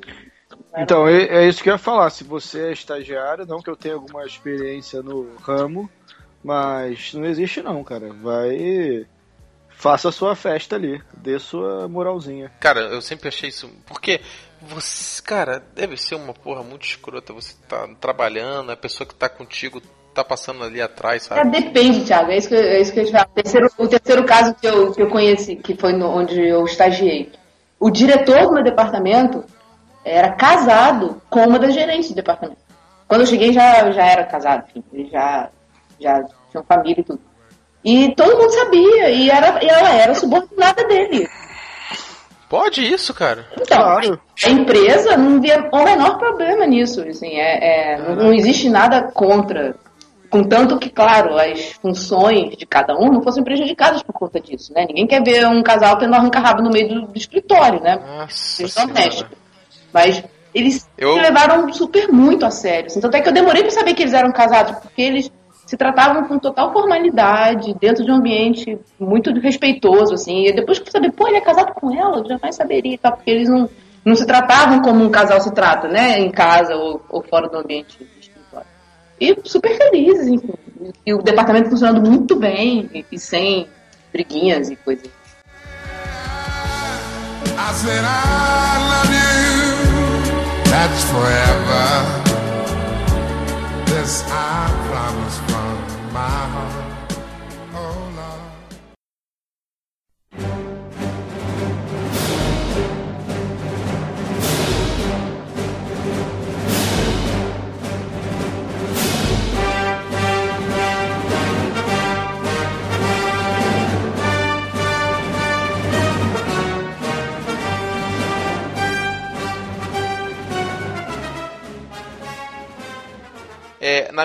Então, é, é isso que eu ia falar. Se você é estagiário, não que eu tenha alguma experiência no ramo, mas não existe não, cara. Vai. Faça a sua festa ali. Dê sua moralzinha. Cara, eu sempre achei isso. Porque você, cara, deve ser uma porra muito escrota. Você tá trabalhando, a pessoa que tá contigo tá passando ali atrás, É, sabe? depende, Thiago. É isso que, eu- é isso que eu te terceiro, o terceiro caso que eu, que eu conheci, que foi no- onde eu estagiei. O diretor do meu departamento era casado com uma das gerentes do departamento. Quando eu cheguei, já, já era casado, enfim, ele já, já tinha família e tudo. E todo mundo sabia, e, era, e ela era subordinada dele. Pode isso, cara. Então, a empresa não via o menor problema nisso. Assim, é, é, não, não existe nada contra. Contanto que, claro, as funções de cada um não fossem prejudicadas por conta disso. Né? Ninguém quer ver um casal tendo arranca-rabo no meio do, do escritório, né? Questão senhora. doméstica. Mas eles Eu- se levaram super muito a sério. Assim. Tanto é que eu demorei pra saber que eles eram casados, porque eles se tratavam com total formalidade, dentro de um ambiente muito respeitoso, assim. E depois que eu saber, pô, ele é casado com ela, eu jamais saberia, tal, porque eles não, não se tratavam como um casal se trata, né? Em casa ou, ou fora do ambiente. E super felizes, enfim. E o departamento funcionando muito bem, e, sem briguinhas e coisas. I said I love you. That's forever.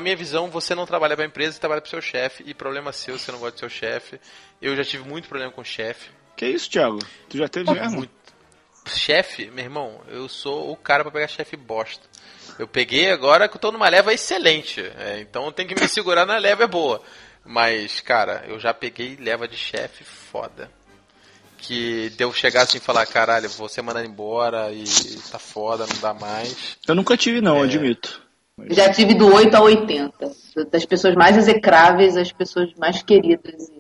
Na minha visão, você não trabalha pra empresa, você trabalha pro seu chefe, e problema seu, você não gosta do seu chefe. Eu já tive muito problema com o chefe, Que isso, Thiago? Tu já teve mesmo? Muito. Chefe, meu irmão, eu sou o cara pra pegar chefe bosta. Eu peguei agora que eu tô numa leva excelente. é, então eu tenho que me segurar na leva é boa. Mas, cara, eu já peguei leva de chefe foda. Que deu chegar assim e falar, caralho, vou ser mandado embora e tá foda, não dá mais. Eu nunca tive, não, É. admito. Já tive do 8 a 80. Das pessoas mais execráveis às pessoas mais queridas.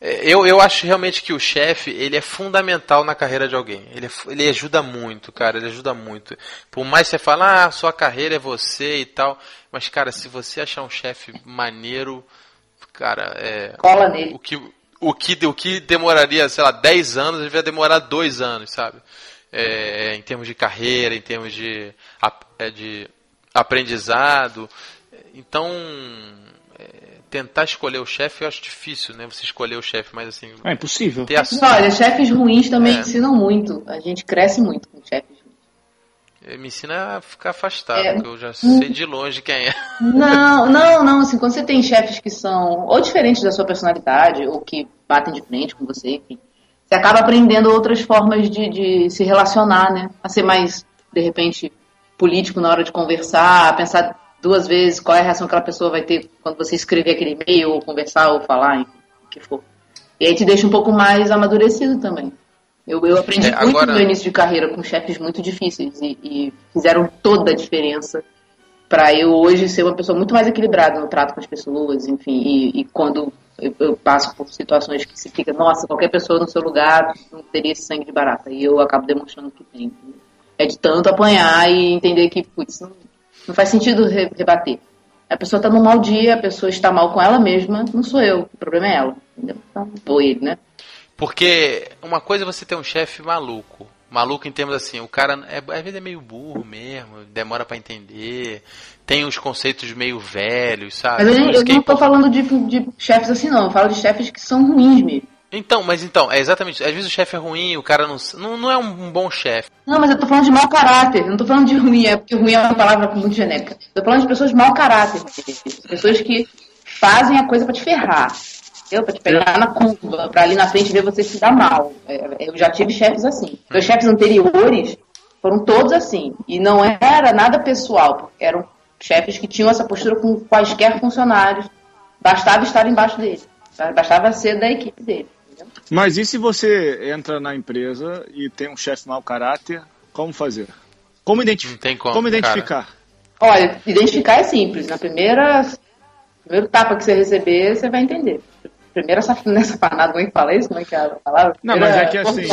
É, Eu, eu acho realmente que o chefe, ele é fundamental na carreira de alguém. Ele, é ele ajuda muito, cara, ele ajuda muito. Por mais que você fale, ah, sua carreira é você e tal. Mas, cara, se você achar um chefe maneiro, cara, é. Cola nele. O que, o, que, o que demoraria, sei lá, 10 anos, ele vai demorar 2 anos, sabe? É, em termos de carreira, em termos de, é, de aprendizado. Então, é, tentar escolher o chefe eu acho difícil, né? Você escolher o chefe, mas assim. É impossível. Ter a, Mas, olha, chefes ruins também É. ensinam muito. A gente cresce muito com chefes ruins. me ensina a ficar afastado, É. porque eu já sei de longe quem é. Não, não, não. Assim, quando você tem chefes que são ou diferentes da sua personalidade, ou que batem de frente com você, enfim, você acaba aprendendo outras formas de, de se relacionar, né? A ser mais, de repente, político na hora de conversar, pensar duas vezes qual é a reação que aquela pessoa vai ter quando você escrever aquele e-mail, ou conversar, ou falar, enfim, o que for. E aí te deixa um pouco mais amadurecido também. Eu, eu aprendi É, muito agora- no meu início de carreira com chefes muito difíceis e, e fizeram toda a diferença para eu hoje ser uma pessoa muito mais equilibrada no trato com as pessoas, enfim, e, e quando eu, eu passo por situações que se fica, nossa, qualquer pessoa no seu lugar não teria esse sangue de barata, e eu acabo demonstrando que tem. entendeu? É de tanto apanhar e entender que, putz, não, não faz sentido re- rebater. A pessoa está num mau dia, a pessoa está mal com ela mesma, não sou eu, o problema é ela, entendeu? Então, ou ele, né? Porque uma coisa é você ter um chefe maluco. Maluco em termos assim, o cara é, às vezes é meio burro mesmo, demora pra entender, tem uns conceitos meio velhos, sabe? Mas eu, eu que é não tô falando de, de chefes assim, não, eu falo de chefes que são ruins mesmo. Então, mas então, é exatamente. Às vezes o chefe é ruim, o cara não, não, não é um, bom chefe. Não, mas eu tô falando de mau caráter. Não tô falando de ruim, é porque ruim é uma palavra muito genérica. Eu tô falando de pessoas de mau caráter. Pessoas que fazem a coisa pra te ferrar. Entendeu? Pra te pegar na curva, pra ali na frente ver você se dar mal. É, Eu já tive chefes assim. Meus chefes anteriores foram todos assim. E não era nada pessoal, porque eram chefes que tinham essa postura com quaisquer funcionários. Bastava estar embaixo dele. Bastava ser da equipe dele. Mas e se você entra na empresa e tem um chefe mau caráter, como fazer? Como, identifi Não tem como, como identificar? Olha, identificar é simples. Na primeira, primeiro tapa que você receber, você vai entender. Primeira saf- nessa panada, como é que fala isso? Como é que é a palavra? Não, mas é que assim.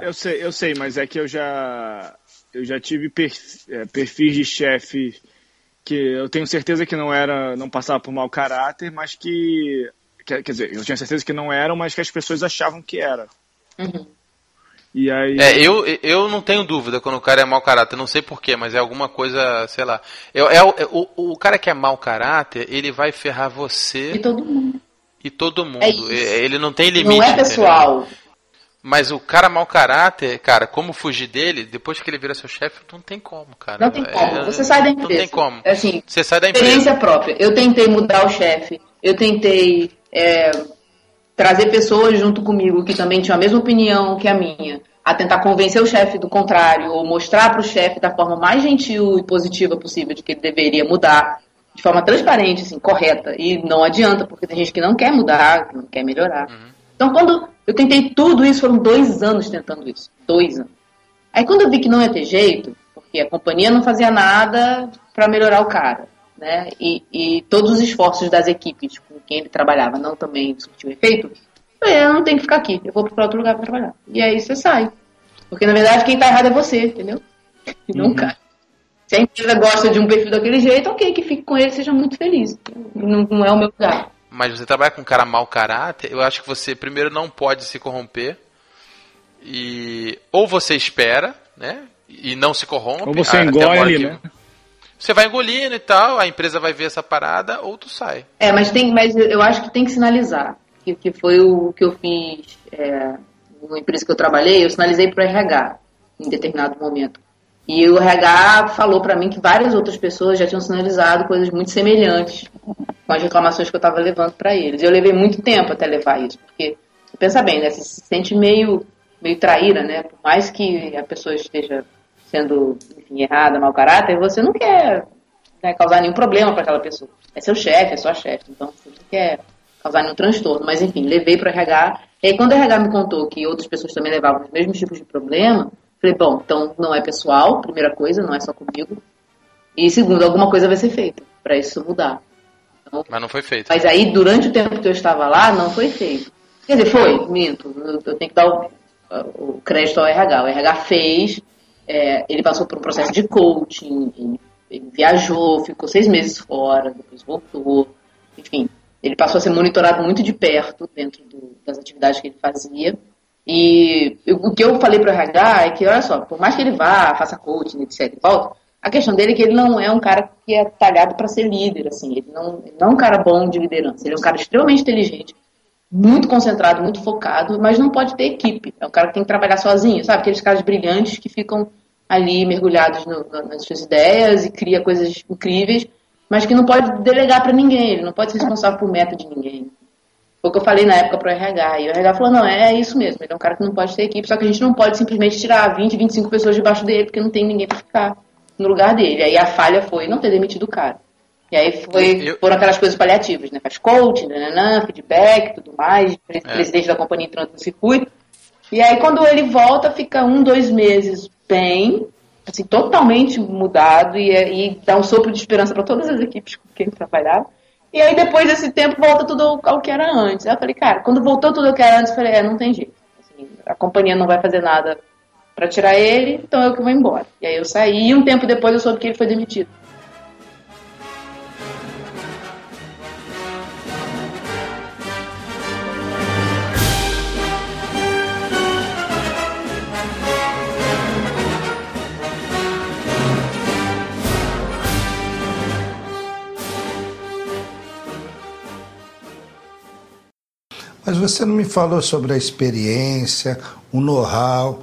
Eu sei, eu sei, mas é que eu já eu já tive perf- é, perfis de chefe que eu tenho certeza que não era, não passava por mau caráter, mas que quer, quer dizer, eu tinha certeza que não eram, mas que as pessoas achavam que era. Uhum. E aí É, eu, eu não tenho dúvida quando o cara é mau caráter, não sei porquê, mas é alguma coisa, sei lá. É, o- é, o, o cara que é mau caráter, ele vai ferrar E você todo mundo. e todo mundo. É isso. É, ele não tem limite. Não é entendeu? pessoal. Mas o cara mau caráter, cara, como fugir dele, depois que ele vira seu chefe, não tem como, cara. Não tem como. É, Você sai da Não empresa. tem como. É Assim, Você sai da empresa. experiência própria. Eu tentei mudar o chefe. Eu tentei é, trazer pessoas junto comigo que também tinham a mesma opinião que a minha, a tentar convencer o chefe do contrário, ou mostrar para o chefe da forma mais gentil e positiva possível de que ele deveria mudar, de forma transparente, assim, correta. E não adianta, porque tem gente que não quer mudar, que não quer melhorar. Então, quando eu tentei tudo isso, foram dois anos tentando isso. Dois anos. Aí, quando eu vi que não ia ter jeito, porque a companhia não fazia nada para melhorar o cara, né? E, e todos os esforços das equipes quem ele trabalhava não também surtiu efeito, eu eu não tenho que ficar aqui, eu vou para outro lugar para trabalhar. E aí você sai. Porque, na verdade, quem tá errado é você, entendeu? E não o cara. Se a empresa gosta de um perfil daquele jeito, ok, que fique com ele, seja muito feliz. Não, não é o meu lugar. Mas você trabalha com um cara mau caráter, eu acho que você primeiro não pode se corromper. E ou você espera, né? E não se corrompe. Ou você até engole né? Você vai engolindo e tal, a empresa vai ver essa parada, ou tu sai. É, mas, tem, mas eu acho que tem que sinalizar. Que, que foi o que eu fiz é, numa empresa que eu trabalhei, eu sinalizei para o RH em determinado momento. E o RH falou para mim que várias outras pessoas já tinham sinalizado coisas muito semelhantes com as reclamações que eu estava levando para eles. Eu levei muito tempo até levar isso, porque pensa bem, né? Você se sente meio, meio traíra, né? Por mais que a pessoa esteja sendo, errada, mau caráter, você não quer né, causar nenhum problema para aquela pessoa. É seu chefe, é sua chefe, então você não quer causar nenhum transtorno. Mas, enfim, levei para o RH. E aí, quando o RH me contou que outras pessoas também levavam os mesmos tipos de problema, falei, bom, então não é pessoal, primeira coisa, não é só comigo. E segundo, alguma coisa vai ser feita para isso mudar. Mas não foi feito. Mas aí, durante o tempo que eu estava lá, não foi feito. Quer dizer, foi, minto. Eu eu tenho que dar o, o crédito ao RH. O RH fez, é, ele passou por um processo de coaching, ele, ele viajou, ficou seis meses fora, depois voltou. Enfim, ele passou a ser monitorado muito de perto dentro do- das atividades que ele fazia. E o que eu falei para o RH é que, olha só, por mais que ele vá, faça coaching, etc. volta, a questão dele é que ele não é um cara que é talhado para ser líder, assim. Ele não, ele não é um cara bom de liderança. Ele é um cara extremamente inteligente, muito concentrado, muito focado, mas não pode ter equipe. É um cara que tem que trabalhar sozinho, sabe? Aqueles caras brilhantes que ficam ali mergulhados no- na- nas suas ideias e cria coisas incríveis, mas que não pode delegar para ninguém. Ele não pode ser responsável por meta de ninguém. Foi o que eu falei na época pro RH. E o RH falou, não, é isso mesmo. Ele é um cara que não pode ter equipe, só que a gente não pode simplesmente tirar 20, 25 pessoas debaixo dele, porque não tem ninguém para ficar no lugar dele. Aí a falha foi não ter demitido o cara. E aí foi, Eu- foram aquelas coisas paliativas, né? Faz coaching, nananã, feedback, tudo mais, É. presidente da companhia entrando no circuito. E aí quando ele volta, fica um, dois meses bem, assim, totalmente mudado e, e dá um sopro de esperança para todas as equipes com quem ele trabalhava. E aí depois desse tempo volta tudo ao, que era antes. Aí eu falei, cara, quando voltou tudo ao que era antes, eu falei, é, não tem jeito. Assim, a companhia não vai fazer nada para tirar ele, então eu que vou embora. E aí eu saí e um tempo depois eu soube que ele foi demitido. Mas você não me falou sobre a experiência, o know-how.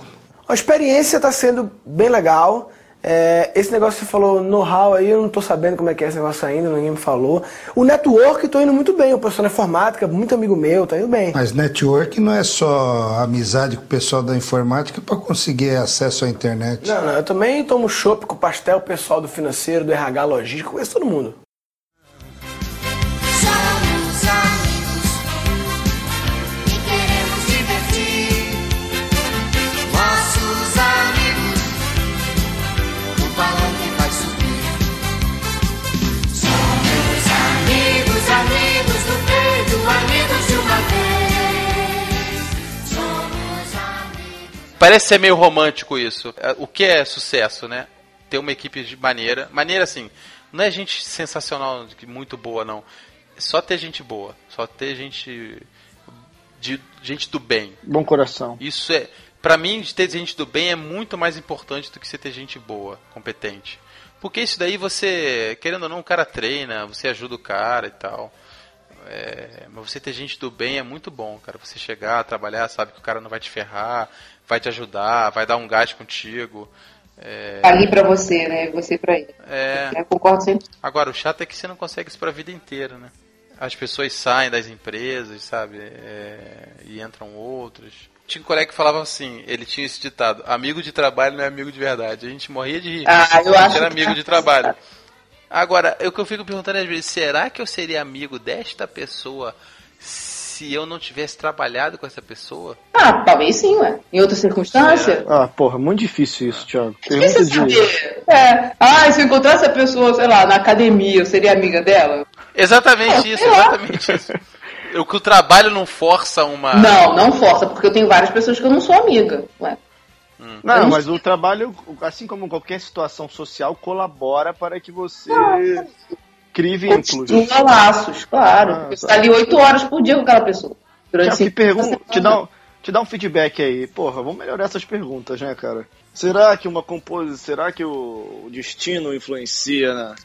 A experiência está sendo bem legal. É, esse negócio que você falou, know-how aí, eu não estou sabendo como é que é esse negócio ainda, ninguém me falou. O network, estou indo muito bem. O pessoal da informática, muito amigo meu, tá indo bem. Mas network não é só amizade com o pessoal da informática para conseguir acesso à internet. Não, não, eu também tomo chopp com pastel, o pessoal do financeiro, do RH, logístico, conheço todo mundo. Parece ser meio romântico isso. É, O que é sucesso, né? Ter uma equipe de maneira. Maneira assim, não é gente sensacional, muito boa, não. É só ter gente boa. Só ter gente. De, gente do bem. Bom coração. Isso é. Pra mim, ter gente do bem é muito mais importante do que você ter gente boa, competente. Porque isso daí você, querendo ou não, o cara treina, você ajuda o cara e tal. É, mas você ter gente do bem é muito bom, cara. Você chegar, trabalhar, sabe que o cara não vai te ferrar, vai te ajudar, vai dar um gás contigo. É, Ali pra você, né? Você pra ele. é, Eu concordo sempre. Agora, o chato é que você não consegue isso pra vida inteira, né? As pessoas saem das empresas, sabe? É, e entram outras. Tinha um colega que falava assim, ele tinha esse ditado, amigo de trabalho não é amigo de verdade. A gente morria de rir. Ah, eu a gente acho era amigo de trabalho. Agora, o que eu fico perguntando às vezes, será que eu seria amigo desta pessoa se eu não tivesse trabalhado com essa pessoa? Ah, talvez sim, ué. Em outra circunstância. Ah, porra, muito difícil isso, Thiago. Pergunta de saber. É. Ah, se eu encontrasse a pessoa, sei lá, na academia, eu seria amiga dela? Exatamente isso, exatamente isso. O que o trabalho não força uma. Não, não força, porque eu tenho várias pessoas que eu não sou amiga. Ué. Eu Não, não mas o trabalho, assim como qualquer situação social, colabora para que você vínculos. Continua laços, claro. Ah, você tá. tá ali oito horas por dia com aquela pessoa. Durante Já te cinco pergunto, dias, te dá, um, te dá um feedback aí. Porra, vamos melhorar essas perguntas, né, cara? Será que uma composição, será que o o destino influencia na...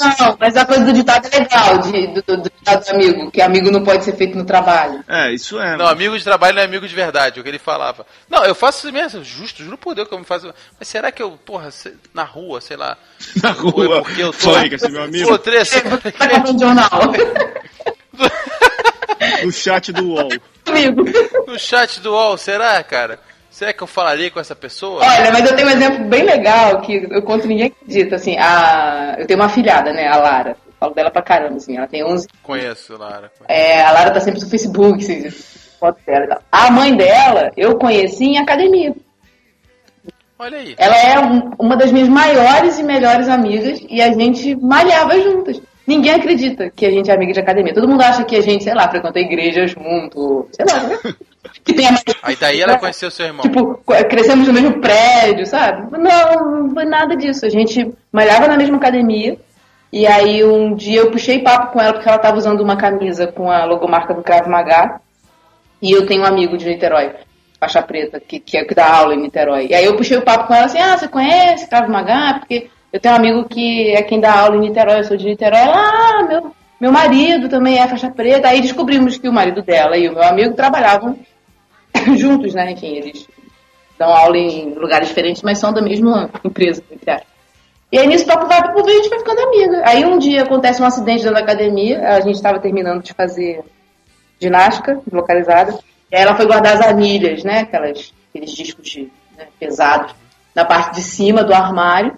Não, mas a coisa do ditado é legal, de, do, do, do ditado do amigo, que amigo não pode ser feito no trabalho. É, isso é. Não, amigo de trabalho não é amigo de verdade, é o que ele falava. Não, eu faço isso mesmo, justo, juro por Deus que eu me faço. Mas será que eu, porra, na rua, sei lá. Na ou é rua, porque eu tô. foi, que esse meu amigo. Pô, três, Tá comprando jornal. No chat do UOL. amigo. no No chat do UOL, será, cara? Será que eu falaria com essa pessoa? Olha, mas eu tenho um exemplo bem legal que eu conto ninguém acredita, assim, a... eu tenho uma filhada, né, a Lara. Eu falo dela pra caramba, assim, ela tem 11 Conheço, Lara. É, a Lara tá sempre no Facebook, assim, foto dela e tal. A mãe dela, eu conheci em academia. Olha aí. Ela é um- uma das minhas maiores e melhores amigas e a gente malhava juntas. Ninguém acredita que a gente é amiga de academia. Todo mundo acha que a gente, sei lá, frequenta a igreja junto, sei lá, né? Que tem a Aí daí ela conheceu seu irmão. Tipo, crescemos no mesmo prédio, sabe? Não, não foi nada disso. A gente malhava na mesma academia. E aí um dia eu puxei papo com ela porque ela tava usando uma camisa com a logomarca do Krav Maga. E eu tenho um amigo de Niterói, faixa preta, que, que, é, que dá aula em Niterói. E aí eu puxei o papo com ela assim, ah, você conhece Krav Maga? Porque eu tenho um amigo que é quem dá aula em Niterói, eu sou de Niterói. Ela, ah, meu, meu marido também é faixa preta. Aí descobrimos que o marido dela e o meu amigo trabalhavam juntos, né? Enfim, eles dão aula em lugares diferentes, mas são da mesma empresa, entre aspas. E aí nisso papo vai pro a gente vai ficando amiga. Aí um dia acontece um acidente dentro da academia, a gente estava terminando de fazer ginástica localizada, e aí ela foi guardar as anilhas, né? Aquelas, aqueles discos de, né, pesados, na parte de cima do armário.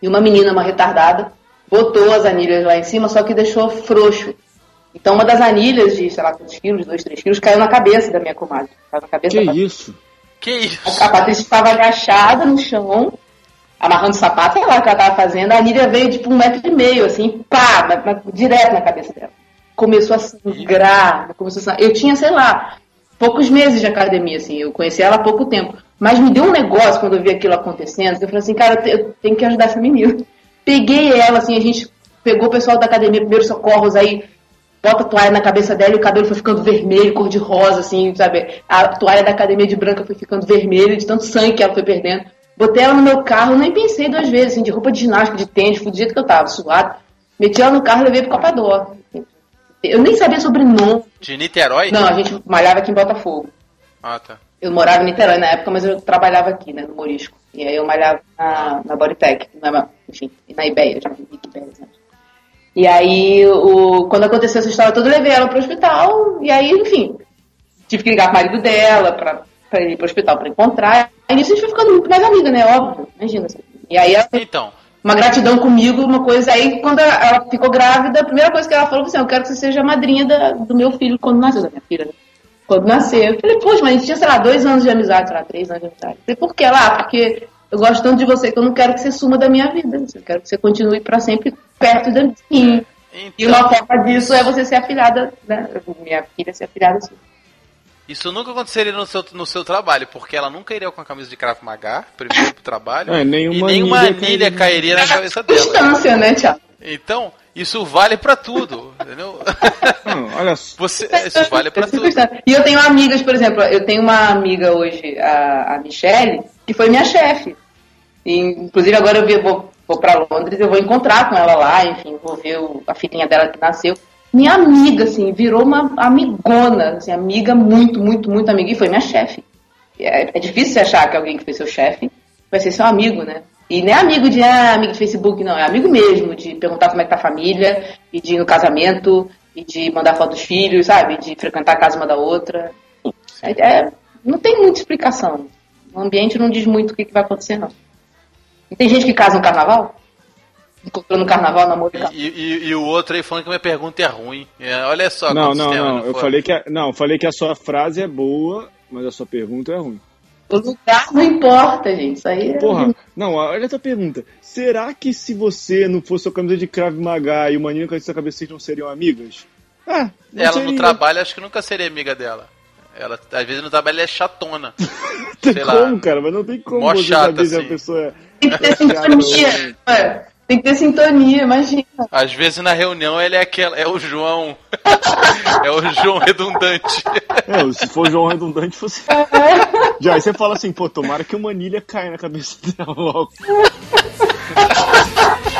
E uma menina, uma retardada, botou as anilhas lá em cima, só que deixou frouxo. Então uma das anilhas de, sei lá, quantos quilos, dois, três quilos, caiu na cabeça da minha comadre. Caiu na cabeça Que da isso? Que isso? a Patrícia estava agachada no chão, amarrando o sapato, sei lá o que ela estava fazendo. A Anilha veio tipo um metro e meio, assim, pá, na- na- direto na cabeça dela. Começou a sangrar, começou a sangrar. Eu tinha, sei lá, poucos meses de academia, assim, eu conheci ela há pouco tempo. Mas me deu um negócio quando eu vi aquilo acontecendo, que eu falei assim, cara, eu tenho que ajudar essa menina. Peguei ela, assim, a gente pegou o pessoal da academia, primeiros socorros, aí bota a toalha na cabeça dela e o cabelo foi ficando vermelho, cor de rosa, assim, sabe? A toalha da academia de branca foi ficando vermelha, de tanto sangue que ela foi perdendo. Botei ela no meu carro, nem pensei duas vezes, assim, de roupa de ginástica, de tênis, fui do jeito que eu tava, suado. Meti ela no carro e levei pro Copador. Eu nem sabia sobrenome. De Niterói? Não, a gente malhava aqui em Botafogo. Ah, tá. Eu morava em Niterói na época, mas eu trabalhava aqui, né, no Morisco. E aí eu malhava na, na Bodytech, na, enfim, na Ibeia, já vi que Ibeia, né? E aí, o, quando aconteceu essa história toda, eu levei ela pro hospital, e aí, enfim, tive que ligar pro marido dela pra, ir pro hospital pra encontrar. Aí nisso a gente foi ficando muito mais amiga, né, óbvio, imagina. Assim. E aí ela Então, uma gratidão comigo, uma coisa. Aí, quando ela, ficou grávida, a primeira coisa que ela falou foi assim: Eu quero que você seja a madrinha da- do meu filho quando nasceu, da minha filha, né? Quando nasceu. Eu falei, poxa, mas a gente tinha, sei lá, dois anos de amizade, sei lá, três anos de amizade. Eu falei, por quê? Lá, porque eu gosto tanto de você que eu não quero que você suma da minha vida. Eu quero que você continue pra sempre perto de mim. E uma forma disso é você ser afilhada, né? Minha filha ser afilhada assim. isso nunca aconteceria no seu, no seu trabalho, porque ela nunca iria com a camisa de Krav Maga, primeiro pro trabalho, É, nenhuma e nenhuma anilha anilha cairia na cabeça dela. Distância, né, Thiago? Então, isso vale pra tudo, entendeu? Não, olha só. Você, isso vale pra tudo. E eu tenho amigas, por exemplo, eu tenho uma amiga hoje, a, a Michelle, que foi minha chefe. E, inclusive agora eu vi- vou, vou para Londres, eu vou encontrar com ela lá, enfim, vou ver o- a filhinha dela que nasceu. Minha amiga, assim, virou uma amigona, assim, amiga muito, muito, muito amiga, e foi minha chefe. É, é difícil você achar que alguém que foi seu chefe vai ser seu amigo, né? E não é amigo de, ah, amigo de Facebook, não, é amigo mesmo, de perguntar como é que tá a família, e de ir no casamento, e de mandar foto dos filhos, sabe? De frequentar a casa uma da outra. É, é- não tem muita explicação. O ambiente não diz muito o que, que vai acontecer, não. E tem gente que casa no carnaval? Encontrou no carnaval, namoro. E, e- e o outro aí falando que minha pergunta é ruim. É, olha só Não, não, não. não Eu foram. falei que a, não, eu falei que a sua frase é boa, mas a sua pergunta é ruim. O lugar não importa, gente. Isso aí é... Porra, não, olha a tua pergunta. Será que se você não fosse a camisa de Krav Maga e o maninho com a sua cabeça, vocês não seriam amigas? Ah, não Ela no seria. trabalho acho que nunca seria amiga dela. Ela, às vezes no trabalho ela é chatona. Tem sei lá. como, cara? Mas não tem como Mó você chata, saber se a assim. pessoa é. Tem que ter sintonia. É, Tem que ter sintonia, imagina. Às vezes na reunião ele é aquela, é o João. é o João redundante. É, se for João Redundante, você. Já aí você fala assim, pô, tomara que uma anilha caia na cabeça dela logo.